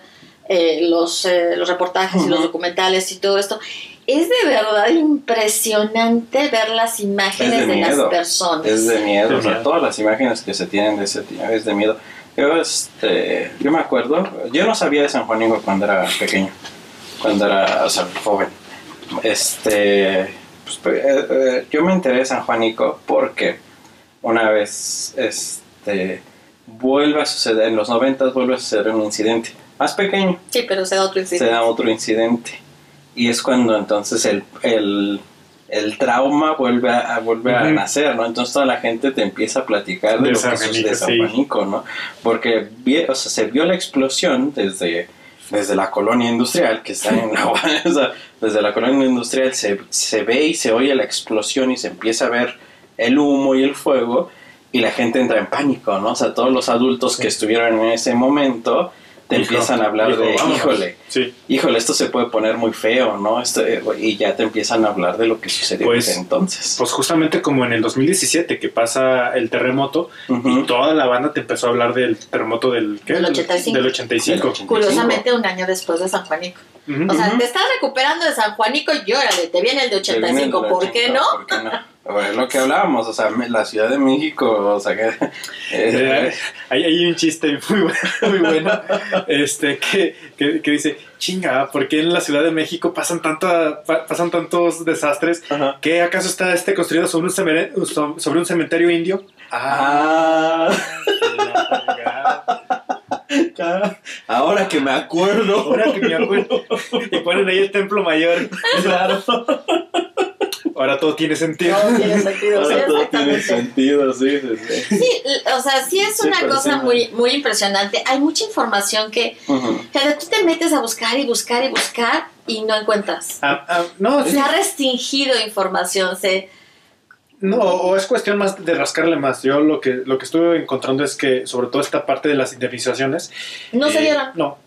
eh, los, eh, los reportajes y los documentales y todo esto. Es de verdad impresionante ver las imágenes Es de de, las personas. Es de miedo, o sea, miedo. todas las imágenes que se tienen de ese tiempo es de miedo. Yo, este, yo me acuerdo, yo no sabía de San Juanico cuando era pequeño, cuando era, o sea, joven. Este, pues, eh, eh, yo me enteré de San Juanico porque una vez, este, vuelve a suceder, en los noventas vuelve a suceder un incidente más pequeño Sí, pero se da otro se incidente. da otro incidente. Y es cuando entonces el, el, el trauma vuelve, a, a- vuelve a nacer, ¿no? Entonces toda la gente te empieza a platicar de, De lo San que sucede Juanico, de San sí. Juanico, ¿no? Porque vi- o sea, se vio la explosión desde, desde la colonia industrial, que está en la o sea, desde la colonia industrial se, se ve y se oye la explosión y se empieza a ver el humo y el fuego y la gente entra en pánico, ¿no? O sea, todos los adultos Sí. que estuvieron en ese momento te empiezan a hablar de, "Vámonos". híjole, Sí. híjole, esto se puede poner muy feo, ¿no? Esto, eh, y ya te empiezan a hablar de lo que sucedió Pues, desde entonces. Pues justamente como en el 2017 que pasa el terremoto y toda la banda te empezó a hablar del terremoto del, ¿qué? Del 85. Del 85. Del 85. Curiosamente, un año después de San Juanico. O sea, te estás recuperando de San Juanico y órale, te viene el de Te viene 85, el ¿por qué 80, no? ¿Por qué no? Bueno, es lo que hablábamos, o sea, la Ciudad de México, o sea, que... Eh, eh, hay, hay un chiste muy bueno, muy bueno este, que, que, que dice, chinga, ¿por qué en la Ciudad de México pasan, tanta, pasan tantos desastres? ajá. ¿Qué acaso está este construido sobre un, so- sobre un cementerio indio? Ah, Ah, ahora que me acuerdo. ahora que me acuerdo. Y ponen ahí el templo mayor. Claro. Ahora todo tiene sentido. No tiene sentido, sí, Ahora todo tiene sentido, sí, sí, sí. Sí, o sea, sí es Sí, una cosa sí. muy, muy impresionante. Hay mucha información que, Ujú. que tú te metes a buscar y buscar y buscar y no encuentras. Ah, ah, no, sí. Se ha restringido información, se... No, o es cuestión más de rascarle más. Yo lo que, lo que estuve encontrando es que, sobre todo esta parte de las indemnizaciones. No se eh, dieron. No.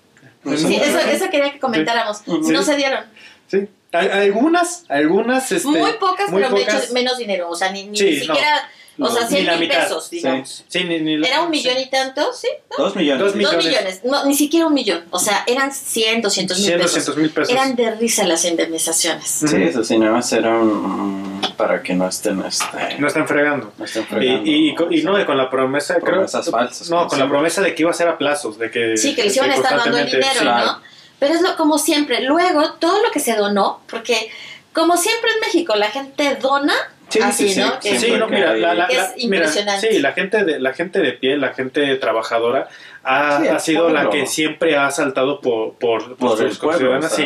No Sí, se eso, eso quería que comentáramos. Ujú. No Sí. se dieron. Sí. Algunas, algunas. Este, muy pocas, muy pero me pocas. hecho menos dinero. O sea, ni, ni Sí, siquiera... O sea, No, 100 ni la mil mitad. pesos, Sí. digamos. Sí, ni, ni la- Era un millón sí. y tanto, ¿sí? Dos millones. Dos Dos millones. millones. No, ni siquiera un millón. O sea, eran 100, 200 mil 100, pesos. 200 mil pesos. Eran de risa las indemnizaciones. Sí, eso sí, nada más era un, para que no estén, este, No están fregando. no estén Y, fregando. y, y, con- y no, y con la promesa, creo. Promesas falsas, No, con la siempre. promesa de que iba a ser a plazos, de que. Sí, que les iban a estar dando el dinero, sí. claro. ¿no? Pero es lo, como siempre. Luego, todo lo que se donó, porque como siempre en México la gente dona Sí, así, sí, sí, ¿no? Sí, no, mira, la, la- Es mira, impresionante. sí, la gente de la gente de pie, la gente trabajadora ha, Sí, el ha sido la que siempre ha saltado por por, por Por el sus ciudadanos.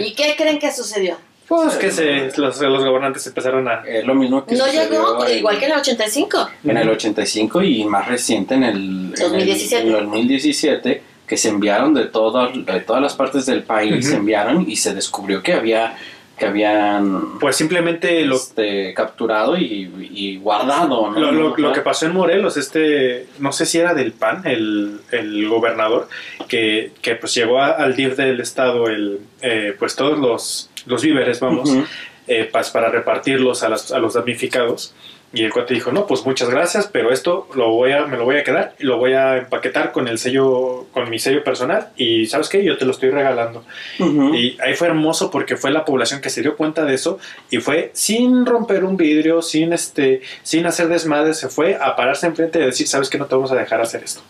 ¿Y qué creen que sucedió? Pues Sí, que se, los, los gobernantes empezaron a Es lo mismo que No llegó, en- igual que en el 85. en el 85 y más reciente en el, en el- 2017. en el 2017 que se enviaron de, todo, de todas las partes del país, se enviaron y se descubrió que había que habían pues simplemente lo, este, capturado y, y guardado. ¿no? lo, lo- lo que pasó en Morelos, este, no sé si era del PAN, el, el gobernador, que, que pues llegó a- al DIF del estado el, eh, pues todos los, los víveres, vamos, Ujú. eh, pas- para repartirlos a, las- a los damnificados. Y el cuate dijo, no, pues muchas gracias, pero esto lo voy a, me lo voy a quedar y lo voy a empaquetar con el sello, con mi sello personal y ¿sabes qué? Yo te lo estoy regalando. Y ahí fue hermoso porque fue la población que se dio cuenta de eso y fue sin romper un vidrio, sin este, sin hacer desmadre, se fue a pararse enfrente y decir, ¿sabes qué? No te vamos a dejar hacer esto.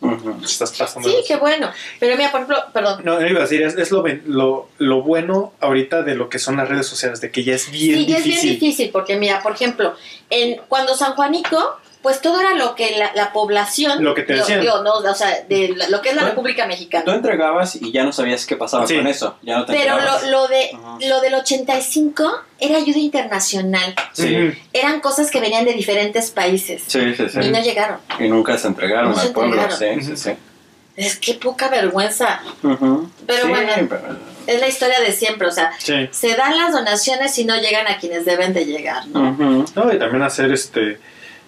Ujú. Estás pasando. Sí, qué bueno. Pero mira, por ejemplo, perdón. No, iba a decir, es, es lo, lo, lo bueno ahorita de lo que son las redes sociales, de que ya es bien sí, ya es difícil. bien difícil, porque mira, por ejemplo, en, cuando San Juanico, pues todo era lo que la, la población... Lo que te decían. digo, no, o sea, de la- lo que es la Tú- República Tú Mexicana. entregabas y ya no sabías qué pasaba Sí. con eso. Ya no te Pero lo, lo, de, Ajá. lo del 85 era ayuda internacional. Sí. Eran cosas que venían de diferentes países. Sí, sí, sí. Y no llegaron. Y nunca se entregaron No se al pueblo. entregaron. Sí, sí, sí. Es que poca vergüenza. Ujú. Pero Sí, bueno. pero- Es la historia de siempre. O sea, Sí. se dan las donaciones y no llegan a quienes deben de llegar, ¿no? Ujú. No, y también hacer este.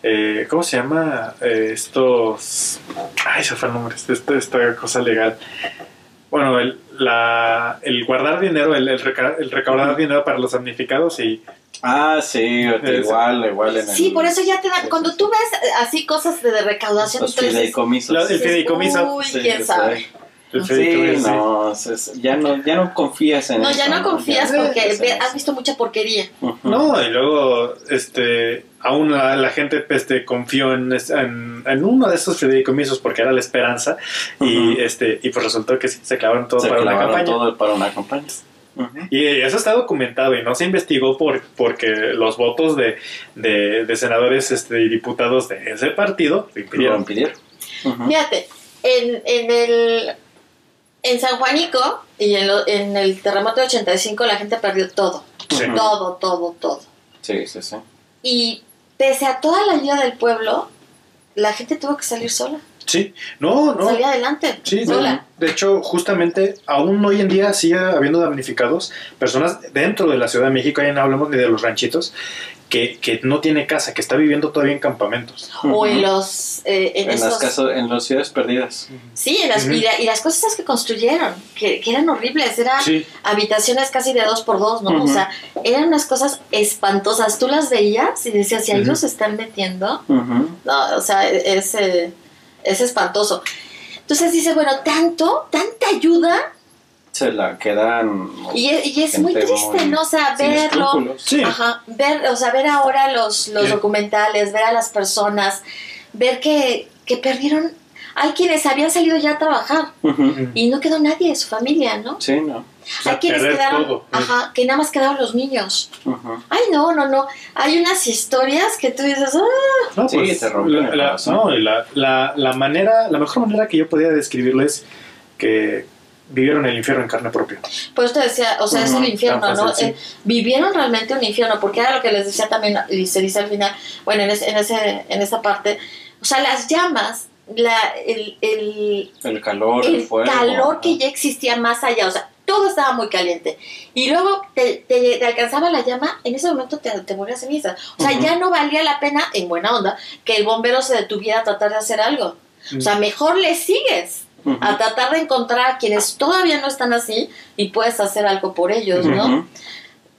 Eh, ¿Cómo se llama? Eh, estos. Ay, se fue el nombre. Esta, esta cosa legal. Bueno, el, la, el guardar dinero, el, el, reca- el recaudar dinero para los damnificados y. Ah, sí, igual, igual en el... Sí, por eso ya te dan. Sí, Cuando tú ves eh, así cosas de recaudación, Los entonces fideicomisos. Lo- el fideicomiso. Uy, Sí, quién sí, sabe. Sí. Sí, no, ya no, ya no confías en No, eso. ya no confías porque has visto mucha porquería. No, y luego, este, aún la, la gente este, confió en, en, en uno de esos fideicomisos porque era la esperanza y, este, y pues resultó que sí, se clavaron todo Se para una campaña. todo para una campaña. Y eso está documentado y no se investigó por, porque los votos de, de, de senadores este, y diputados de ese partido lo Lo impidieron. Ujú. Fíjate, en, en el. En San Juanico y en, lo- en el terremoto de 85 la gente perdió todo. Sí. Todo, todo, todo. Sí, sí, sí. Y pese a toda la ayuda del pueblo, la gente tuvo que salir sola. Sí, no, no. Salir adelante. Sí, de, sola. de hecho, justamente, aún hoy en día sigue habiendo damnificados, personas dentro de la Ciudad de México, ya no hablamos ni de los ranchitos, que, que no tiene casa, que está viviendo todavía en campamentos. O en los. eh, en En, esos- las casas, en las ciudades perdidas. Sí, en las, y, la- y las cosas que construyeron, que, que eran horribles, eran Sí, habitaciones casi de dos por dos, ¿no? O sea, eran unas cosas espantosas. Tú las veías y decías, si ahí Ujú. los están metiendo, no, o sea, es, eh, es espantoso. Entonces dice, bueno, tanto, tanta ayuda, se la quedan. Y, es- y es muy triste, muy ¿no? O sea, verlo. Sí. Ajá, ver, o sea, ver ahora los, los Sí. documentales, ver a las personas, ver que, que perdieron. Hay quienes habían salido ya a trabajar Ujú. y no quedó nadie de su familia, ¿no? Sí, no. sea, Hay quienes quedaron, todo. ajá, que nada más quedaron los niños. Ujú. Ay, no, no, no. Hay unas historias que tú dices, ah, No, Sí, pues, te la, la- no, y la, la, la manera, la mejor manera que yo podía describirlo es que vivieron el infierno en carne propia. Por eso te decía, o sea, es el infierno, ¿no? fácil, sí. Eh, vivieron realmente un infierno, porque era lo que les decía también, y se dice al final, bueno, en, ese, en, ese, en esa parte, o sea, las llamas, la, el, el, El calor, el, el fuego. calor que ya existía más allá, o sea, todo estaba muy caliente. Y luego te, te- te alcanzaba la llama, en ese momento te, te morías ceniza. O sea, ya no valía la pena, en buena onda, que el bombero se detuviera a tratar de hacer algo. O sea, mejor le sigues A tratar de encontrar a quienes todavía no están así y puedes hacer algo por ellos, ¿no?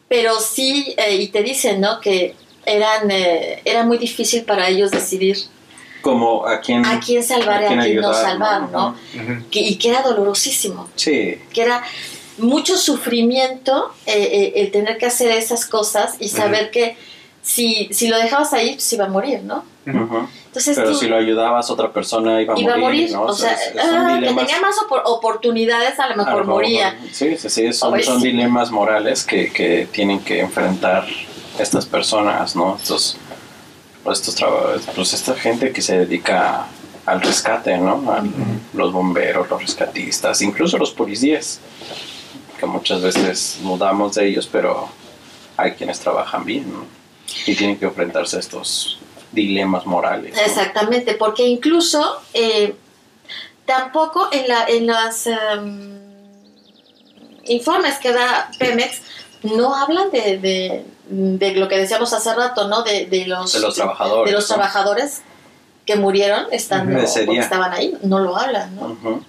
Pero sí, eh, y te dicen, ¿no? Que eran, eh, era muy difícil para ellos decidir Como a quién. a quién salvar y a quién, no ayudar, salvar, ¿no? Que- y que era dolorosísimo, Sí. que era mucho sufrimiento eh, eh, el tener que hacer esas cosas y saber que si, si lo dejabas ahí, pues iba a morir, ¿no? Entonces Pero tú si lo ayudabas, otra persona iba a iba a morir. morir, ¿no? o sea, es- ah, que tenía más opor- oportunidades, a lo mejor lo moría. Sí, sí, sí, son, Pues son sí. dilemas morales que, que tienen que enfrentar estas personas, ¿no? Estos, estos trabajadores, pues esta gente que se dedica al rescate, ¿no? A Los bomberos, los rescatistas, incluso los policías, que muchas veces dudamos de ellos, pero hay quienes trabajan bien, ¿no? Y tienen que enfrentarse a estos dilemas morales. ¿no? Exactamente, porque incluso eh, tampoco en, la, en los em, informes que da Pemex no hablan de, de, de lo que decíamos hace rato, ¿no? De, de los, De los trabajadores. de los ¿no? trabajadores que murieron estando, porque estaban ahí, no lo hablan, ¿no?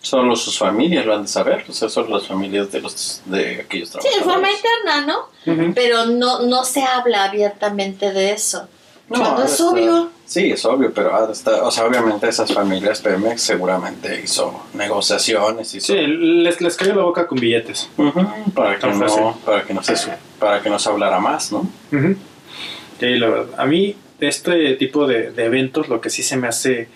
Solo sus familias lo han de saber, o sea, solo las familias de los de aquellos Sí, trabajadores. en forma interna, ¿no? Pero no, no se habla abiertamente de eso. Cuando ha es obvio. Sí, es obvio, pero ha de estar- o sea, obviamente esas familias Pemex seguramente hizo negociaciones y Sí, les, les cayó la boca con billetes. para que no, para que no se para que no se hablara más, ¿no? Ujú. Sí, la verdad. A mí, este tipo de, de eventos, lo que sí se me hace,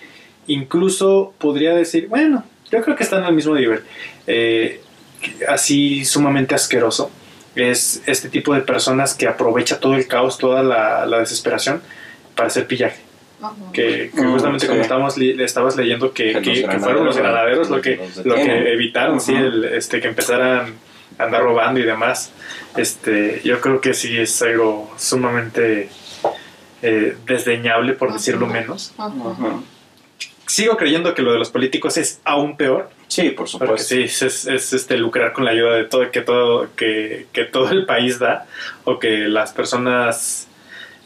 incluso podría decir, bueno, yo creo que están al mismo nivel, eh, así sumamente asqueroso, es este tipo de personas que aprovecha todo el caos, toda la, la desesperación para hacer pillaje. Que, que Mm, justamente sí. como estábamos li- estabas leyendo que, Que que- los que fueron los granaderos lo que, lo que evitaron, sí, el, este, que empezaran a andar robando y demás. Este, yo creo que sí es algo sumamente eh, desdeñable, por decirlo Ujú. menos. Ujú. Sigo creyendo que lo de los políticos es aún peor, Sí, por porque supuesto. sí, es, es- es, este, lucrar con la ayuda de todo, que todo, que, que todo el país da, o que las personas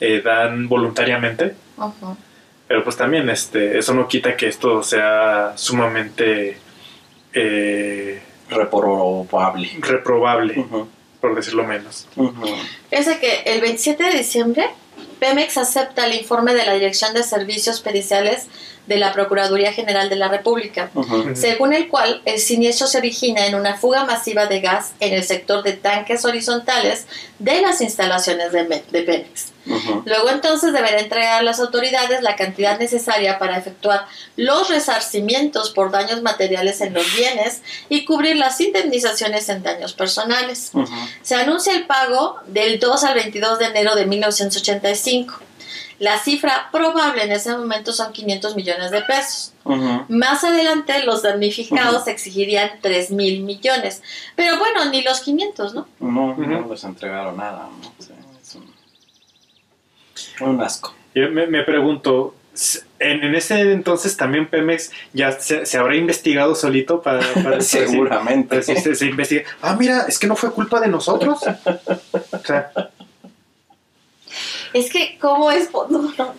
eh, dan voluntariamente. Ujú. Pero pues también este, eso no quita que esto sea sumamente eh, Reprobable. reprobable, Ujú. por decirlo menos. Fíjense que el 27 de diciembre, Pemex acepta el informe de la Dirección de Servicios Periciales de la Procuraduría General de la República, según el cual el siniestro se origina en una fuga masiva de gas en el sector de tanques horizontales de las instalaciones de Pemex. Luego entonces deberá entregar a las autoridades la cantidad necesaria para efectuar los resarcimientos por daños materiales en los bienes y cubrir las indemnizaciones en daños personales. Se anuncia el pago del 2 al 22 de enero de 1985. La cifra probable en ese momento son 500 millones de pesos. Más adelante los damnificados exigirían 3 mil millones. Pero bueno, ni los 500, ¿no? No, no les entregaron nada. ¿no? Un, asco. Yo me, me pregunto, en, en ese entonces también Pemex ya se, se habrá investigado solito para, para, para decir- Seguramente. para decir, se, se investiga. Ah, mira, es que no fue culpa de nosotros. O sea, Es que, ¿cómo es? no, no.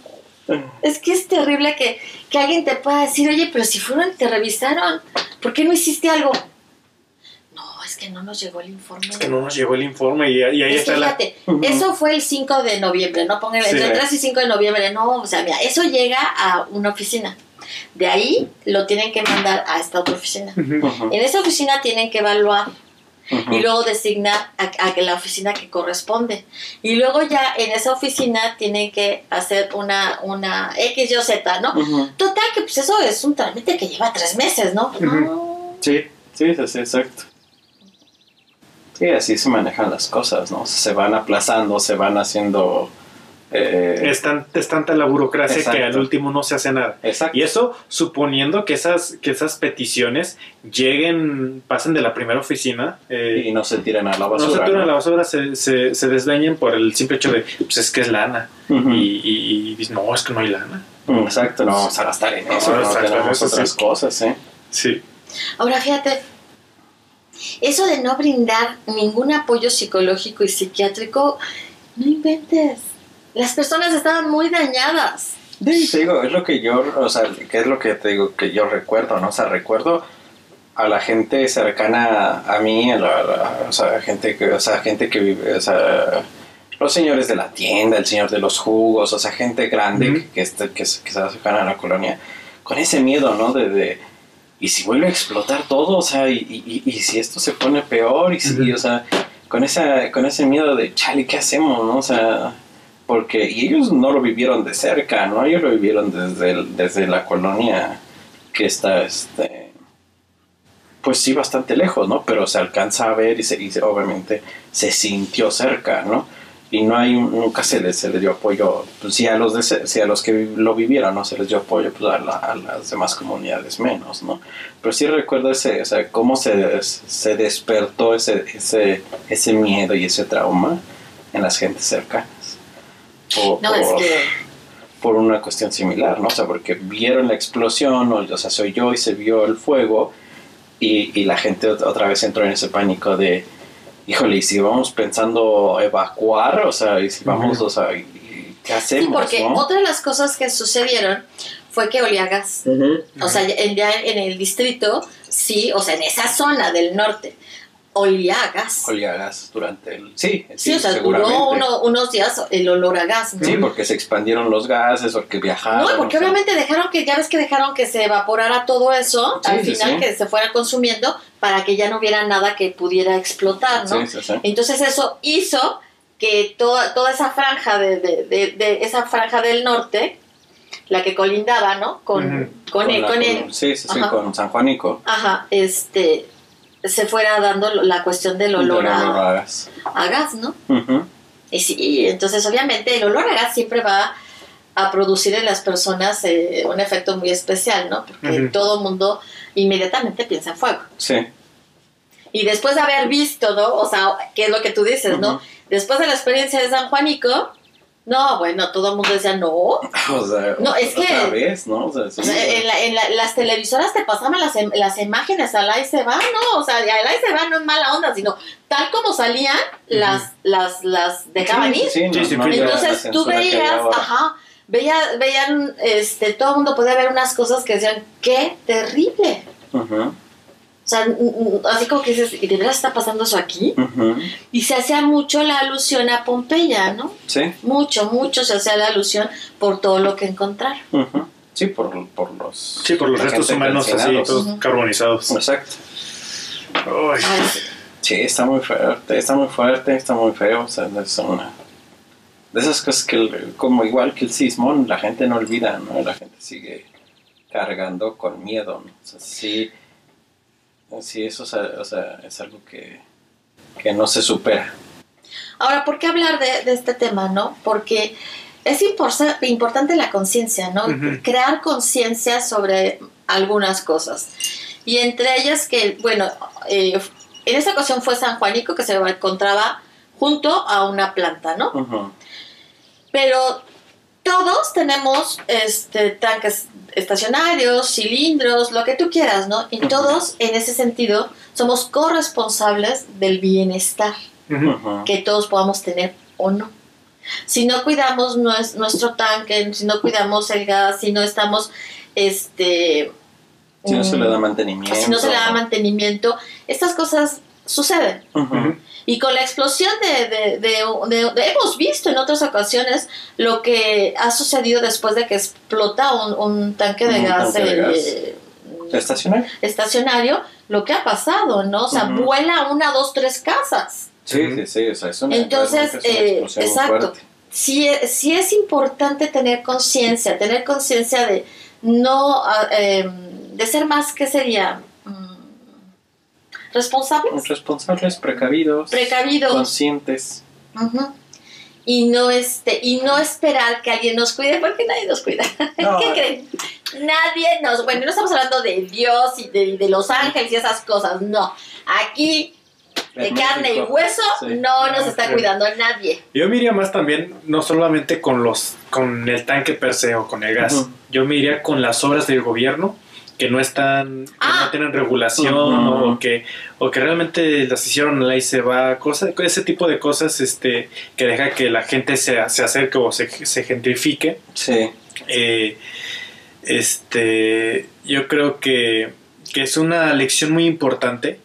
Es que es terrible que, que alguien te pueda decir, oye, pero si fueron y te revisaron, ¿por qué no hiciste algo? Que no nos llegó el informe. es que no nos llegó el informe y, y ahí Es está la... fíjate, eso fue el 5 de noviembre, no pongan Sí. entre 3 y 5 de noviembre, no, o sea, mira, eso llega a una oficina. De ahí lo tienen que mandar a esta otra oficina. En esa oficina tienen que evaluar y luego designar a, a que la oficina que corresponde. Y luego ya en esa oficina tienen que hacer una, una X, Y o Z, ¿no? Total, que pues eso es un trámite que lleva tres meses, ¿no? No. Sí, Sí, sí, sí, exacto. Sí, así se manejan las cosas, ¿no? Se van aplazando, se van haciendo... eh, es, tan- es tanta la burocracia que al último no se hace nada. exacto. Y eso suponiendo que esas, que esas peticiones lleguen, pasen de la primera oficina. eh, Y no se tiran a la no basura. se tiran a ¿no? la basura, se, se, se desdeñen por el simple hecho de, pues es que es lana. Y, y, no, es que no hay lana. Exacto, no vamos a gastar en eso, no tenemos sí. otras cosas, ¿eh? Sí. Ahora fíjate, eso de no brindar ningún apoyo psicológico y psiquiátrico, no inventes. Las personas estaban muy dañadas. Sí, te digo, es lo que yo, o sea, que es lo que te digo que yo recuerdo, ¿no? O sea, recuerdo a la gente cercana a mí, a la, la- o sea, gente que, o sea, gente que vive, o sea, los señores de la tienda, el señor de los jugos, o sea, gente grande Ujú. que, que, está- que, se- que se cercana a la colonia, con ese miedo, ¿no? De, de, y si vuelve a explotar todo, o sea, y, y, y- si esto se pone peor, y si, Ujú. o sea, con, esa, con ese miedo de, chale, ¿qué hacemos, no? O sea, porque y ellos no lo vivieron de cerca, ¿no? Ellos lo vivieron desde, el- desde la colonia que está, este, pues sí, bastante lejos, ¿no? Pero se alcanza a ver y, se, y obviamente se sintió cerca, ¿no? Y no hay, un- nunca se les, se les dio apoyo, pues sí a los, de, sí a los que lo vivieron, ¿no? Se les dio apoyo, pues a, la- a las demás comunidades menos, ¿no? Pero sí recuerdo ese, o sea, cómo se, se despertó ese, ese, ese miedo y ese trauma en las gentes cercanas. Por- No, es por- que por una cuestión similar, ¿no? O sea, porque vieron la explosión, o, o sea, se oyó y se vio el fuego, y, y la gente ot- otra vez entró en ese pánico de, híjole, y si vamos pensando evacuar, o sea, y si vamos, o sea, ¿qué sí, hacemos, porque no? otra de las cosas que sucedieron fue que olía gas. O sea, ya en, ya en el distrito, sí, o sea, en esa zona del norte, olía a gas. Olía a gas durante el... Sí, Sí, o sea, seguramente. duró uno- unos días el olor a gas. ¿no? Sí, porque se expandieron los gases, porque viajaron. No, porque o sea, obviamente dejaron que, ya ves que dejaron que se evaporara todo eso, Sí, al sí, final sí. que se fuera consumiendo para que ya no hubiera nada que pudiera explotar, ¿no? Sí, sí, sí. Entonces eso hizo que toda, toda esa franja de, de- de- de esa franja del norte, la que colindaba, ¿no? Con, Ujú. con, el, la- con el- Sí, sí, sí, Ajá. con San Juanico. ajá, este, se fuera dando lo- la cuestión del olor olor a, a gas. a gas, ¿no? Y sí, entonces obviamente el olor a gas siempre va a producir en las personas eh, un efecto muy especial, ¿no? Porque todo el mundo inmediatamente piensa en fuego. Sí. Y después de haber visto, ¿no? O sea, ¿qué es lo que tú dices, no? Después de la experiencia de San Juanico, no, bueno, todo el mundo decía, no. O sea, No, es otra que- vez, ¿no? O sea, sí. sea, en, la- en la- las televisoras te pasaban las, im- las imágenes al ahí se va, ¿no? O sea, al ahí se va no es mala onda, sino tal como salían, las, las, las dejaban Sí, ir. sí, no- Sí, no Entonces tú veías, ajá, veía, veían, este, todo el mundo podía ver unas cosas que decían, qué terrible. O sea, n- n- así como que dices, ¿y de verdad está pasando eso aquí? Y se hacía mucho la alusión a Pompeya, ¿no? Sí, Mucho, mucho se hacía la alusión por todo lo que encontraron. ujú. sí, por, por los... Sí, por los restos humanos así, todos carbonizados. Exacto. Ay. Ay, Sí, está muy fuerte, está muy fuerte, está muy feo. O sea, es una... De esas cosas que, el- como igual que el sismón, la gente no olvida, ¿no? La gente sigue cargando con miedo, ¿no? O sea, sí, sí eso o sea, o sea, es algo que, que no se supera. Ahora, ¿por qué hablar de, de este tema, no? Porque es impor- importante la conciencia, ¿no? Crear conciencia sobre algunas cosas. Y entre ellas que, bueno, eh, en esta ocasión fue San Juanico que se encontraba junto a una planta, ¿no? Pero todos tenemos este, tanques estacionarios, cilindros, lo que tú quieras, ¿no? Y todos, en ese sentido, somos corresponsables del bienestar que todos podamos tener o no. Si no cuidamos nues- nuestro tanque, si no cuidamos el gas, si no estamos, este... Si no se le da mm, mantenimiento. si no se le da mantenimiento, estas cosas sucede. Ujú. Y con la explosión de, de- de- hemos visto en otras ocasiones lo que ha sucedido después de que explota un, un tanque de Un gas, tanque gas. eh, Estacionario. estacionario, lo que ha pasado, ¿no? O sea, vuela una, dos, tres casas. Sí, sí, sí, o sea, Entonces, eh, exacto. Sí, sí es importante tener conciencia, tener conciencia de no, ah, em, de ser más, ¿qué sería? Responsables, Responsables, precavidos, precavidos. conscientes. Y no este, y no esperar que alguien nos cuide, porque nadie nos cuida. No, ¿Qué creen? Nadie nos, bueno, no estamos hablando de Dios y de, de los ángeles y esas cosas, no. Aquí, de carne y hueso, sí. no nos está cuidando nadie. Yo me iría más también, no solamente con los con el tanque per se o con el gas. Yo me iría con las obras del gobierno que no están, que Ah. no tienen regulación o que o que realmente las hicieron la y se va, cosa, ese tipo de cosas este que deja que la gente se, se acerque o se, se gentrifique. Sí. Eh, este, yo creo que, que es una lección muy importante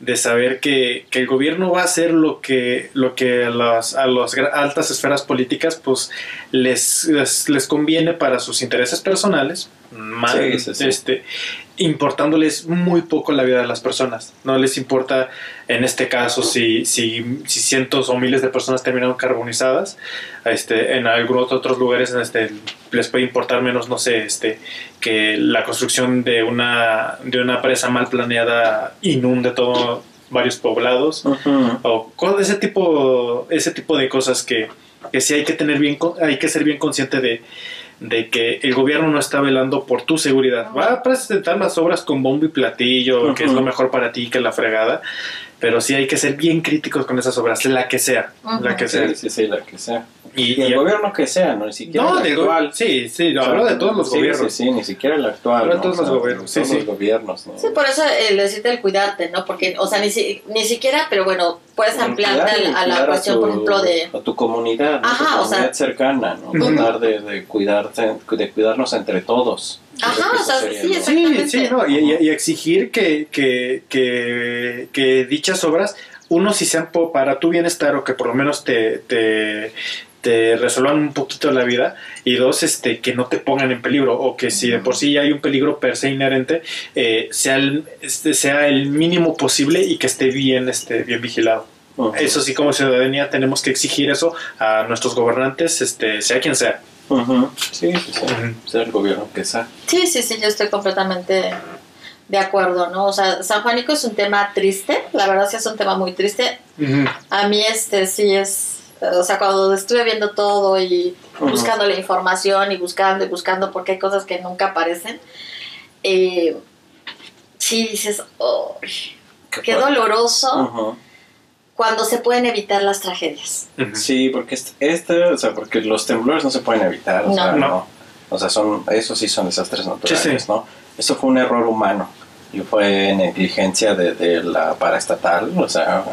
de saber que, que el gobierno va a hacer lo que, lo que a las, a las altas esferas políticas pues les, les, les conviene para sus intereses personales, más, Sí, sí, sí. Este, importándoles muy poco la vida de las personas. No les importa en este caso si, si, si cientos o miles de personas terminaron carbonizadas. Este, en algunos otros lugares este, les puede importar menos, no sé, este, que la construcción de una, de una presa mal planeada inunde todo varios poblados o ese tipo ese tipo de cosas que, que sí hay que tener bien hay que ser bien consciente de, de que el gobierno no está velando por tu seguridad. Va a presentar las obras con bombo y platillo que es lo mejor para ti que la fregada pero sí hay que ser bien críticos con esas obras la que sea la que sea. Sí, sí, sí, la que sea. Y, Y el y- gobierno que sea, no ni siquiera no el del actual. sí sí O sea, hablo de todos los sí, gobiernos Sí, sí, ni siquiera el actual. Hablo de ¿no? todos O sea, los gobiernos, sí, todos sí. los gobiernos, ¿no? Sí, por eso el decirte el cuidarte, ¿no? Porque, o sea, ni, si- ni siquiera, pero bueno, puedes ampliarte a, a la cuestión, tu- por ejemplo, de... A tu comunidad, ¿no? Ajá, tu o sea- comunidad cercana, ¿no? Ujú. Tratar de, de, cuidarte, de cuidarnos entre todos. Ajá, o sea, sería sí, exacto. Sí, sí, no, y, y- y exigir que, que, que, que dichas obras, uno, si sean para tu bienestar o que por lo menos te, te, te resuelvan un poquito la vida, y dos, este, que no te pongan en peligro, o que si de por sí ya hay un peligro per se inherente, eh, sea, el, este, sea el mínimo posible y que esté bien, este, bien vigilado. Eso sí, como ciudadanía tenemos que exigir eso a nuestros gobernantes, este, sea quien sea. Sí, sí, sí. Ujú. Sea el gobierno que sea. Sí, sí, sí, yo estoy completamente de acuerdo, ¿no? O sea, San Juanico es un tema triste, la verdad sí es un tema muy triste. A mí este sí es, o sea, cuando estuve viendo todo y buscando la información y buscando y buscando porque hay cosas que nunca aparecen, eh, sí dices, oh, qué doloroso cuando se pueden evitar las tragedias. Sí, porque este, este, o sea, porque los temblores no se pueden evitar, o No. sea, No. no. O sea, son, esos sí son desastres naturales, Sí, sí. ¿no? Eso fue un error humano y fue negligencia de, de la paraestatal, o sea,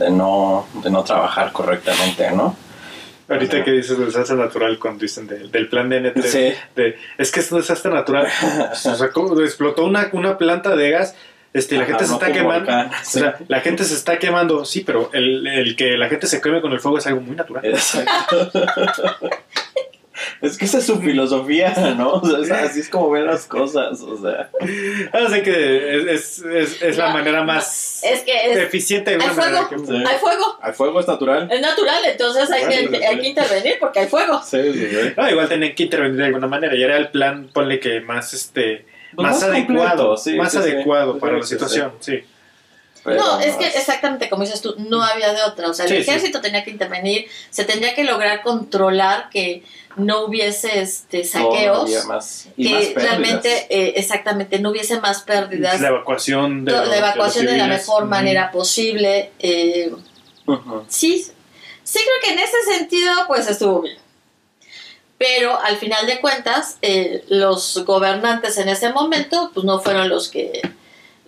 de no, de no trabajar correctamente, ¿no? Ahorita Ajá. que dices desastre natural, cuando dicen de- del plan de N3, Sí. de, es que es un desastre natural. o sea, como explotó una, una planta de gas, este, la Ajá, gente se no está quemando. volcán, O sea, la gente se está quemando, sí, pero el, el que la gente se queme con el fuego es algo muy natural. Exacto. es que esa es su filosofía, ¿no? O sea, es- así es como ven las cosas, o sea. Así que es, es, es, es la No, manera más Es que es, eficiente de hay una manera fuego, que- Sí. hay fuego, ¿Al fuego es natural? es natural, entonces hay, Bueno, que, sí. hay que intervenir porque hay fuego. Sí, sí, sí. No, igual tenían que intervenir de alguna manera y era el plan, ponle que más este Pues más, más adecuado, sí, más sí, adecuado Sí, para la sí, situación, sí. Pero no, es que exactamente como dices tú, no había de otra. O sea, el Sí, sí. ejército tenía que intervenir, se tendría que lograr controlar que no hubiese este, saqueos, más, más que pérdidas. realmente, eh, exactamente, no hubiese más pérdidas, La evacuación de, los- la evacuación de, la mejor manera posible. eh, sí, sí creo que en ese sentido, pues estuvo bien. Pero al final de cuentas, eh, los gobernantes en ese momento, pues no fueron los que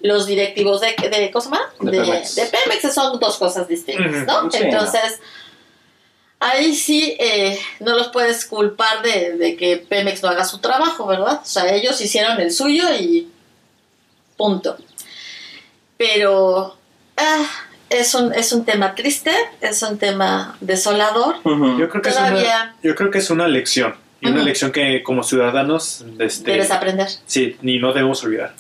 los directivos de, de ¿cómo se llama? De Pemex. de Pemex, son dos cosas distintas, ¿no? Sí, Entonces, ahí sí eh, no los puedes culpar de, de que Pemex no haga su trabajo, ¿verdad? O sea, ellos hicieron el suyo y punto. Pero, ah, es un, es un tema triste, es un tema desolador. Yo creo que es una, yo creo que es una lección. Y una lección que como ciudadanos este, debes aprender. sí, ni no debemos olvidar.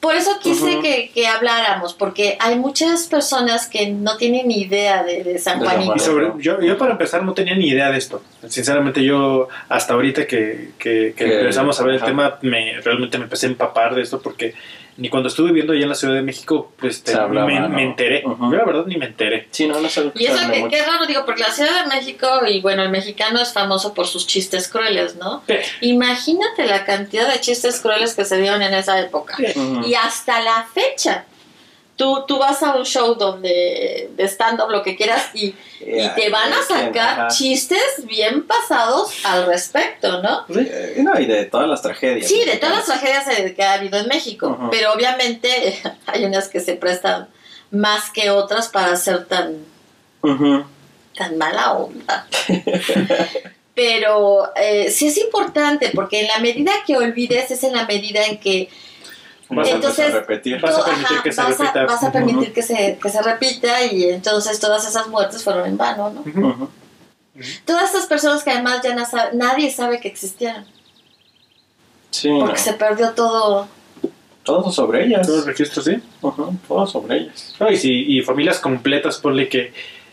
Por eso quise que, que habláramos, porque hay muchas personas que no tienen ni idea de, de San Juanito. Y sobre, yo, yo para empezar no tenía ni idea de esto. Sinceramente yo hasta ahorita que, que- que empezamos a ver el ajá. tema, me, realmente me empecé a empapar de esto porque ni cuando estuve viviendo allá en la Ciudad de México, pues este, hablaba, me, ¿no? me enteré. Yo la verdad ni me enteré. Sí, no, no sé. Y eso que, raro, digo, porque la Ciudad de México, y bueno, el mexicano es famoso por sus chistes crueles, ¿no? Imagínate la cantidad de chistes crueles que se dieron en esa época. Y hasta la fecha. Tú, tú vas a un show donde de stand-up, lo que quieras, y, y te van a sacar Ajá. chistes bien pasados al respecto, ¿no? Eh, No, y de todas las tragedias. Sí, de todas las tragedias eh, que ha habido en México, pero obviamente hay unas que se prestan más que otras para ser tan, tan mala onda. pero eh, sí es importante porque en la medida que olvides es en la medida en que Vas a Entonces, a repetir. Vas a todo- permitir que se vas a- repita. vas a permitir que se, que se repita y entonces todas esas muertes fueron en vano, ¿no? Ujú. Ujú. Todas estas personas que además ya na- sa- nadie sabe que existieron Sí, porque no. se perdió todo. todo sobre ellas. Todos los registros, sí. Todo sobre ellas. No, y, si- y familias completas, ponle que,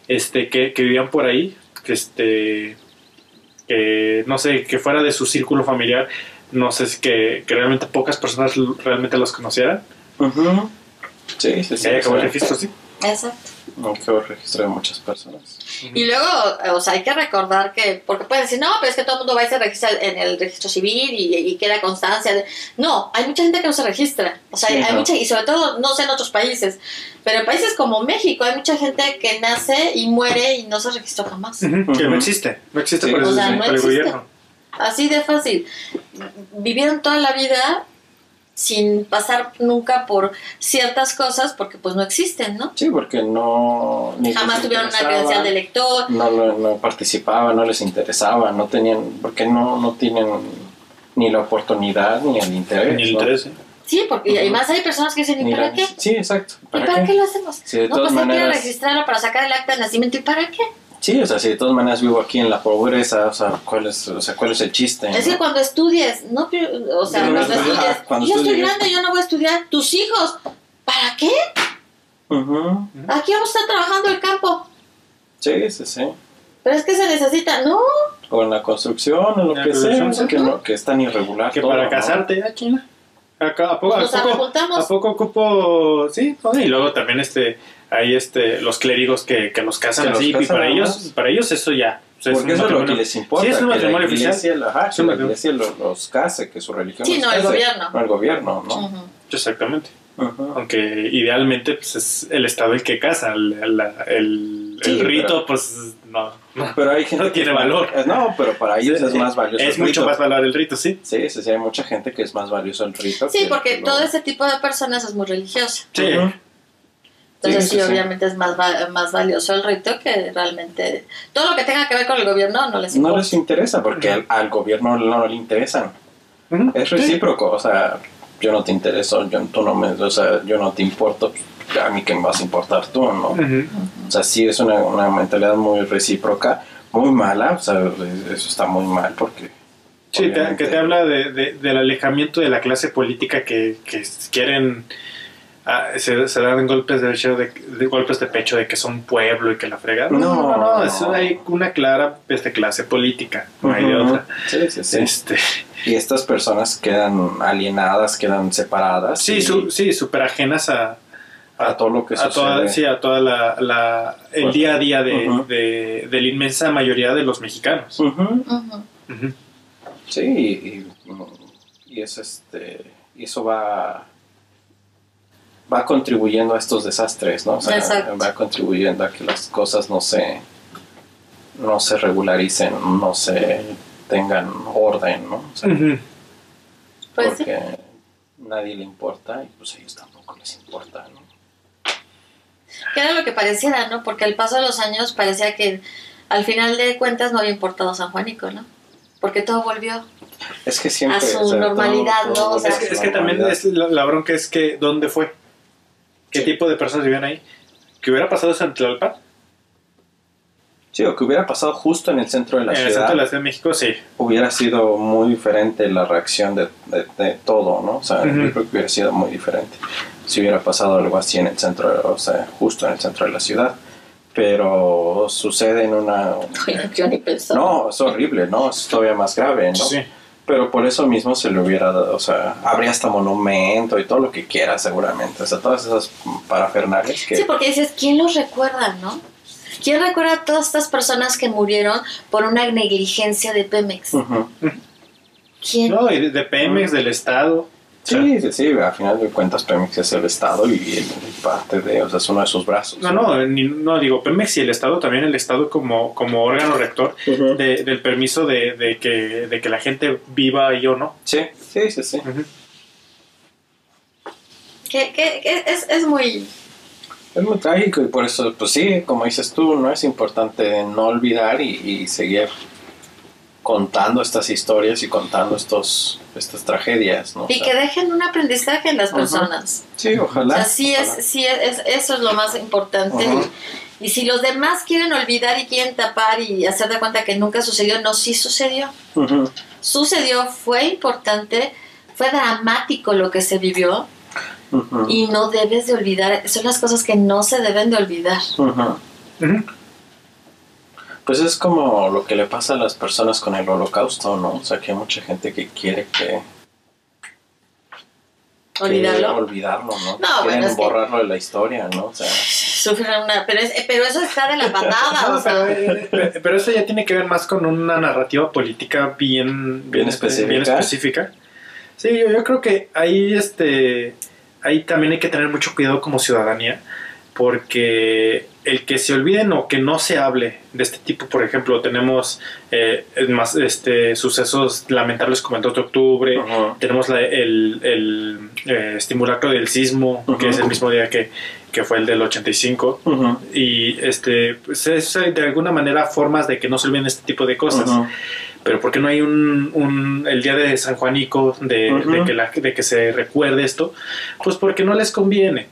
este, que, que vivían por ahí, que este, que no sé, que fuera de su círculo familiar, no sé, si que, que realmente pocas personas realmente los conocieran. Sí, sí, sí. Se haya acabado el registro, sí. Exacto. No quedó registro de muchas personas. Y luego, o sea, hay que recordar que, porque pueden decir, no, pero es que todo el mundo va y se registra en el registro civil y, y queda constancia. de-". No, hay mucha gente que no se registra. O sea, Sí, hay, no. mucha, y sobre todo, no sé en otros países, pero en países como México hay mucha gente que nace y muere y no se registró jamás. Que no existe, no existe Sí. por, O el, sea, no por el existe. gobierno. Así de fácil. Vivieron toda la vida sin pasar nunca por ciertas cosas porque pues no existen, ¿no? Sí, porque no... ni Jamás tuvieron una credencial de lector. No, no, no participaban, no les interesaba, no tenían... Porque no, no tienen ni la oportunidad ni el interés. Ni el ¿no? interés. ¿eh? Sí, porque además hay personas que dicen, ¿y para qué? Sí, exacto. ¿Y para qué lo hacemos? Sí, de no, todas pues hay que ir a maneras- registrarlo para sacar el acta de nacimiento. ¿Y para qué? Sí, o sea, si de todas maneras vivo aquí en la pobreza, o sea, ¿cuál es, o sea, ¿cuál es el chiste? Es no? que cuando estudies, no, o sea, no cuando Ah, cuando yo estoy grande, yo no voy a estudiar. Tus hijos, ¿para qué? Aquí vamos a estar trabajando el campo. Sí, sí, sí. Pero es que se necesita, no. O en la construcción, o lo La que sea, que, no, que es tan irregular. Que todo, para ¿no? casarte, ah, China. Acá, ¿a, poco, a, Nos poco. ¿A poco ocupo? Sí, no, y luego también este, hay este, los clérigos que, que los casan los así, y para ellos, para ellos eso ya. o sea, Porque un eso es lo que les importa. Sí, es un que la matrimonio oficial. Es que un la matrimonio. iglesia lo- los case, que su religión Sí, los no el case. gobierno. No el gobierno, ¿no? Ujú. Exactamente. Ujú. Aunque idealmente pues, es el Estado el que casa. El, la- el, Sí, el rito, pero- pues no. Pero hay gente No tiene que- valor. eh, No, pero para ellos es más valioso Es el mucho rito. más valor el rito, sí. Sí, sí, sí, hay mucha gente que es más valioso el rito. Sí, que- porque lo- todo ese tipo de personas es muy religiosa. Sí. Entonces Sí, sí, sí, sí. obviamente es más, va- más valioso el rito que realmente... Todo lo que tenga que ver con el gobierno no les No importa. les interesa porque al, al gobierno no, le interesan. Es recíproco, o sea, yo no te intereso, yo, tú no me, o sea, yo no te importo, pues, a mí que me vas a importar tú, ¿no? O sea, sí es una, una mentalidad muy recíproca, muy mala, o sea, eso está muy mal porque... Sí, obviamente- que te habla de, de- del alejamiento de la clase política que, que quieren, ah, se, se dan golpes de, pecho de, de golpes de pecho de que son pueblo y que la fregan. No, no, no, No. eso hay una clara este, clase política, no hay de otra. Sí, sí, sí. Este, Y estas personas quedan alienadas, quedan separadas. sí, y su, sí, súper ajenas a, a todo lo que a sucede. toda, sí, a toda la, la- el día a día de, ujú. de- de la inmensa mayoría de los mexicanos. Ujú. Ujú. Sí, y, y- y es este y eso va va contribuyendo a estos desastres, ¿no? O sea, Exacto. va contribuyendo a que las cosas no se no se regularicen, no se tengan orden, ¿no? O sea. Pues sí. porque nadie le importa y pues a ellos tampoco les importa, ¿no? Que era lo que pareciera, ¿no? Porque al paso de los años parecía que al final de cuentas no había importado San Juanico, ¿no? Porque todo volvió. Es que siempre A su o sea, normalidad, ¿no? O sea, Es que, es que también es la, la bronca es que dónde fue, qué Sí. tipo de personas vivían ahí, que hubiera pasado en Tlalpan, Sí, o que hubiera pasado justo en el centro de la en el ciudad, centro de la Ciudad de México, sí. hubiera sido muy diferente la reacción de, de- de todo, ¿no? O sea, yo creo que hubiera sido muy diferente si hubiera pasado algo así en el centro, o sea, justo en el centro de la ciudad. Pero sucede en una... Yo ni pensaba. No, es horrible, ¿no? Es todavía más grave, ¿no? Sí. Pero por eso mismo se le hubiera dado, o sea, habría hasta monumento y todo lo que quiera seguramente, o sea, todas esas parafernales que... Sí, porque dices, ¿quién los recuerda, no? ¿Quién recuerda a todas estas personas que murieron por una negligencia de Pemex? Ujú. ¿Quién? No, de Pemex, del Estado. Sí, sí, sí, al final de cuentas Pemex es el Estado y parte de, o sea, es uno de sus brazos. No, no, ni- no digo Pemex y el Estado, también el Estado como, como órgano rector de- del permiso de, de que, de que la gente viva ahí o no. Sí, sí, sí, sí. Que, que- que es, es muy... Es muy trágico y por eso, pues sí, como dices tú, no es importante no olvidar y, y seguir contando estas historias y contando estos estas tragedias, ¿no? O Y sea, que dejen un aprendizaje en las personas. sí, O ojalá. sea, sí ojalá. es, sí es, eso es lo más importante. Y, y si los demás quieren olvidar y quieren tapar y hacer de cuenta que nunca sucedió, no, sí sucedió. Sucedió, fue importante, fue dramático lo que se vivió y no debes de olvidar, son las cosas que no se deben de olvidar. Pues es como lo que le pasa a las personas con el holocausto, ¿no? O sea, que hay mucha gente que quiere que... que Olvidarlo. olvidarlo, ¿no? No, Quieren bueno, es que- borrarlo de la historia, ¿no? O sea, Sufren una, pero, es- pero eso está de la patada, No, o sea, pero, eh, pero eso ya tiene que ver más con una narrativa política bien, Bien específica. bien específica. Sí, yo, yo creo que ahí, este, ahí también hay que tener mucho cuidado como ciudadanía, porque el que se olviden o que no se hable de este tipo, por ejemplo, tenemos eh, más este, sucesos lamentables como el 2 de octubre, tenemos la- el, el eh, simulacro del sismo, que es el mismo día que, que fue el del 85 ujú, y este pues es de alguna manera formas de que no se olviden este tipo de cosas. Pero ¿por qué no hay un, un- el día de San Juanico de, que la- de que se recuerde esto pues porque no les conviene.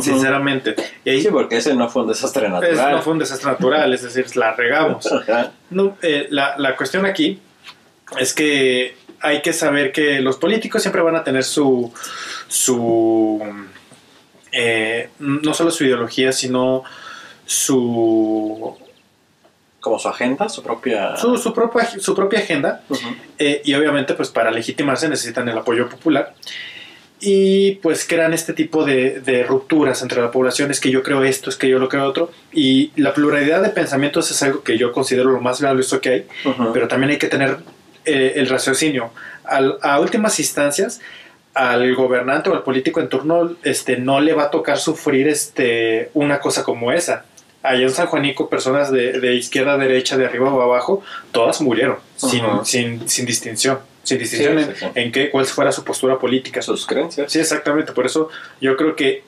Sinceramente. Y ahí Sí, porque ese no fue un desastre es- natural. no fue un desastre natural es decir la regamos. No, eh, la, la cuestión aquí es que hay que saber que los políticos siempre van a tener su su eh, no solo su ideología sino su Como su agenda, su propia... su, su propia su propia agenda. Eh, y obviamente pues para legitimarse necesitan el apoyo popular y pues crean este tipo de, de rupturas entre la población es que yo creo esto es que yo lo creo otro y la pluralidad de pensamientos es algo que yo considero lo más valioso que hay pero también hay que tener eh, el raciocinio. Al- a últimas instancias, al gobernante o al político en turno este, no le va a tocar sufrir este, una cosa como esa. Allá en San Juanico, personas de, de izquierda a derecha, de arriba o abajo, todas murieron, sin, sin, sin distinción. Sin distinción Sí, en, sí, sí. en qué, cuál fuera su postura política. Sus creencias. Sí, exactamente. Por eso yo creo que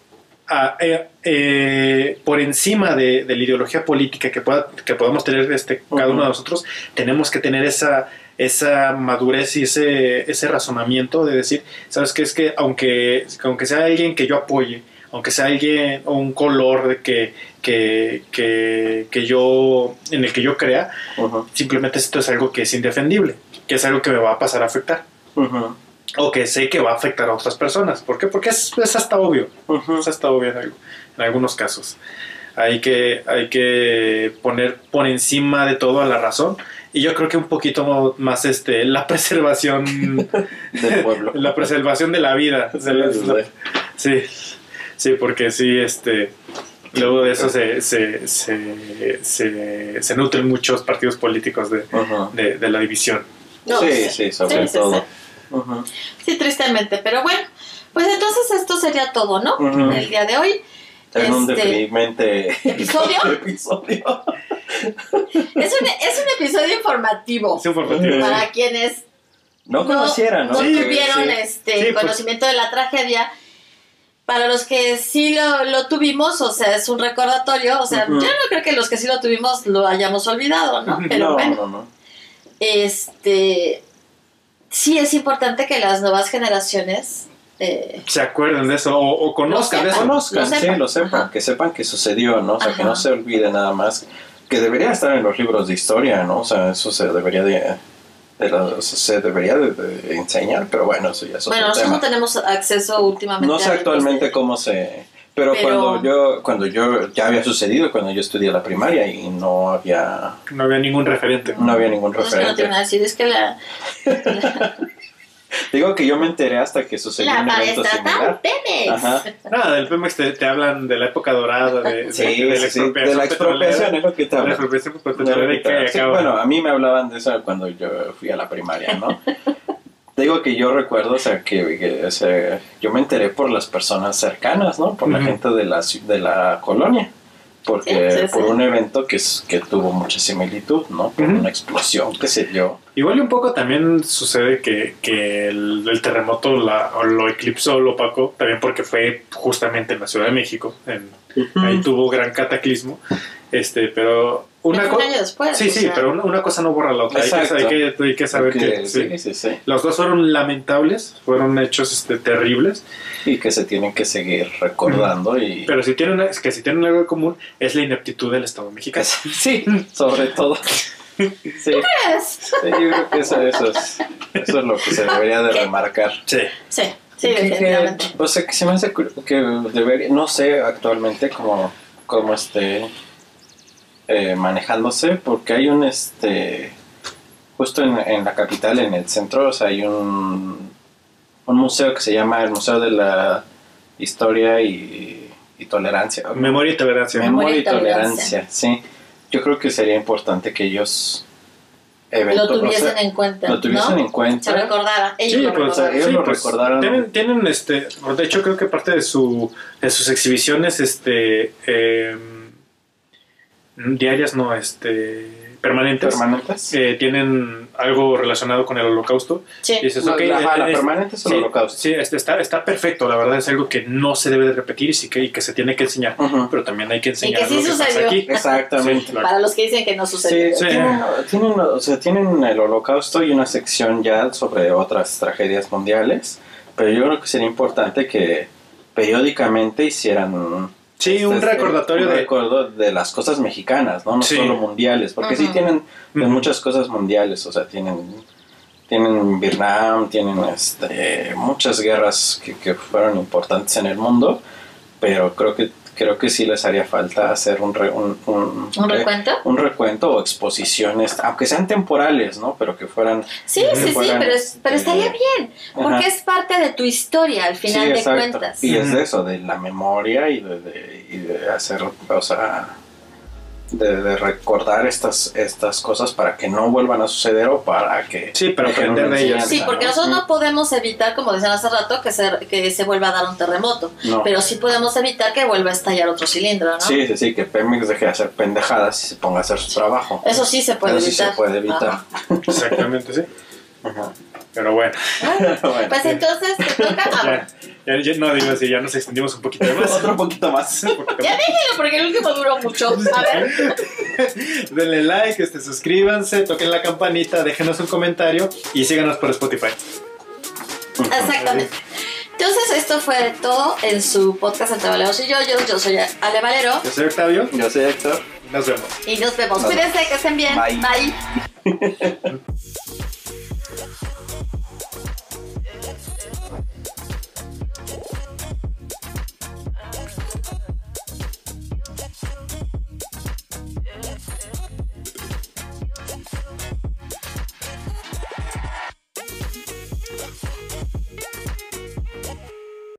ah, eh, eh, por encima de, de la ideología política que, pueda, que podamos tener este, cada uno de nosotros, tenemos que tener esa, esa madurez y ese, ese razonamiento de decir, ¿sabes qué? Es que aunque, aunque sea alguien que yo apoye, aunque sea alguien o un color de que, que, que, que yo, en el que yo crea, simplemente esto es algo que es indefendible, que es algo que me va a pasar a afectar. Ujú. O que sé que va a afectar a otras personas. ¿Por qué? Porque es, es hasta obvio. Ujú. Es hasta obvio en, algo- en algunos casos. Hay que, hay que poner por encima de todo a la razón. Y yo creo que un poquito más este, la preservación Del pueblo. la preservación de la vida. Sí, sí. Sí, sí, porque sí, este, luego de eso se, se, se, se, nutren muchos partidos políticos de, de, de la división. No, sí, sí. sobre Sí, todo. sí. Tristemente, pero bueno, pues entonces esto sería todo, ¿no? El día de hoy. En un Este, deprimente ¿Episodio? episodio. Es un, es un episodio informativo Es informativo. para quienes No conociera, ¿no? no Sí, tuvieron Sí. este Sí, pues- conocimiento de la tragedia. Para los que sí lo, lo tuvimos, o sea, es un recordatorio, o sea, yo no creo que los que sí lo tuvimos lo hayamos olvidado, ¿no? Pero no, bueno, no, no. Este sí es importante que las nuevas generaciones eh, se acuerden de eso o, o conozcan de eso. Conozcan, Lo sí, lo sepan, Ajá. que sepan que sucedió, ¿no? O sea, que no se olvide nada más, que debería estar en los libros de historia, ¿no? O sea, eso se debería de, de la- se debería de, de enseñar, pero bueno, eso ya es bueno, otro nosotros tema. no tenemos acceso últimamente. No sé a actualmente cómo se... Pero, Pero- cuando yo cuando yo ya había sucedido cuando yo estudié la primaria y no había No había ningún referente. no había ningún No es que no referente. tiene nada que decir, es que la, la, Digo que yo me enteré hasta que sucedió la un evento similar. Pemex. Ajá. Nada, del Pemex te, te hablan de la época dorada, de, de- Sí, de, sí, sí, de la expropiación es lo que te De la expropiación De petrolera y te que. Sí, acaba. bueno, a mí me hablaban de eso cuando yo fui a la primaria, ¿no? Digo que yo recuerdo, o sea, que, que, o sea, yo me enteré por las personas cercanas, ¿no? Por la gente de la, ci- de la colonia. Porque Sí, sí, por sí. un evento que, que tuvo mucha similitud, ¿no? Por una explosión que se dio. Igual y un poco también sucede que, que el, el terremoto la, o lo eclipsó, lo opacó, también porque fue justamente en la Ciudad de México. en- Ahí tuvo gran cataclismo. Este, pero una Pero un cosa. año después. Sí, sí, sea, pero una, una cosa no borra la otra. Hay que, hay que, hay que saber Que- que, sí. sí, sí, sí. los dos fueron lamentables, fueron hechos este, terribles. Y que se tienen que seguir recordando y... Pero si tienen, es que si tienen algo en común es la ineptitud del Estado mexicano. Sí, sobre todo. Sí, sí, ¿Crees? yo creo que eso, eso es, eso es lo que se debería de ¿Qué? remarcar. Sí. Sí, sí, Que- que- definitivamente. o sea, que se me hace que debería, no sé actualmente cómo, cómo esté eh, manejándose, porque hay un, este, justo en, en la capital, en el centro, o sea, hay un, un museo que se llama el Museo de la Historia y, y Tolerancia. Memoria y tolerancia. Memoria y Memoria y tolerancia, sí. Yo creo que sería importante que ellos evento- Lo tuviesen o sea, en cuenta. lo tuviesen ¿no? en cuenta. Se recordara. Ellos Sí, lo pues, recordaran. ellos Sí, lo pues, recordaron. Tienen, tienen, este, de hecho creo que parte de su, de sus exhibiciones, este, eh, diarias, no, este, permanentes, permanentes. eh, tienen algo relacionado con el holocausto. Sí. Y dices, No, ok, la, la es- permanente es el sí, holocausto. Sí, este, está, está perfecto, la verdad es algo que no se debe de repetir y, sí que, y que se tiene que enseñar, Ujú. pero también hay que enseñar que sí lo que pasa sucedió. aquí. Exactamente. Sí, claro. Para los que dicen que no sucedió. Sí. Tienen, tienen, o sea, tienen el holocausto y una sección ya sobre otras tragedias mundiales, pero yo creo que sería importante que periódicamente hicieran Sí, un este, recordatorio un de... recuerdo de las cosas mexicanas, no, no Sí. solo mundiales, porque sí tienen de Ujú. muchas cosas mundiales, o sea, tienen tienen Vietnam, tienen este, muchas guerras que, que fueron importantes en el mundo, pero creo que creo que sí les haría falta hacer un re- un, un- ¿Un re- recuento? un recuento o exposiciones, aunque sean temporales, ¿no? Pero que fueran Sí, que sí, sí, pero, es- pero estaría eh, bien, porque ajá. es parte de tu historia al final Sí, de exacto. cuentas. Y es de eso, de la memoria y de, de- y de hacer, o sea, de, de recordar estas, estas cosas para que no vuelvan a suceder o para que... Sí, para aprender de ellas. Sí, porque ¿no? nosotros no podemos evitar, como decían hace rato, que se, que se vuelva a dar un terremoto, No. pero sí podemos evitar que vuelva a estallar otro cilindro, ¿no? Sí, sí, sí, que Pemex deje de hacer pendejadas y se ponga a hacer su trabajo. Eso sí se puede Eso sí evitar. se puede evitar. Ajá. Exactamente, sí. Ajá. Pero bueno, Bueno, Bueno, pues entonces te toca. Ah, ya, ya, ya no digo así, ya nos extendimos un poquito más. Otro poquito más. Poquito Ya déjenlo porque el último duró mucho. A ver. Denle like, este, suscríbanse, toquen la campanita, déjenos un comentario y síganos por Spotify. Exactamente. Entonces, esto fue todo en su podcast Entre Valeros y yo. Yo, yo soy Ale Valero Yo soy Octavio, Yo soy Héctor. nos vemos. y nos vemos. Nos Cuídense, que estén bien. Bye. Bye.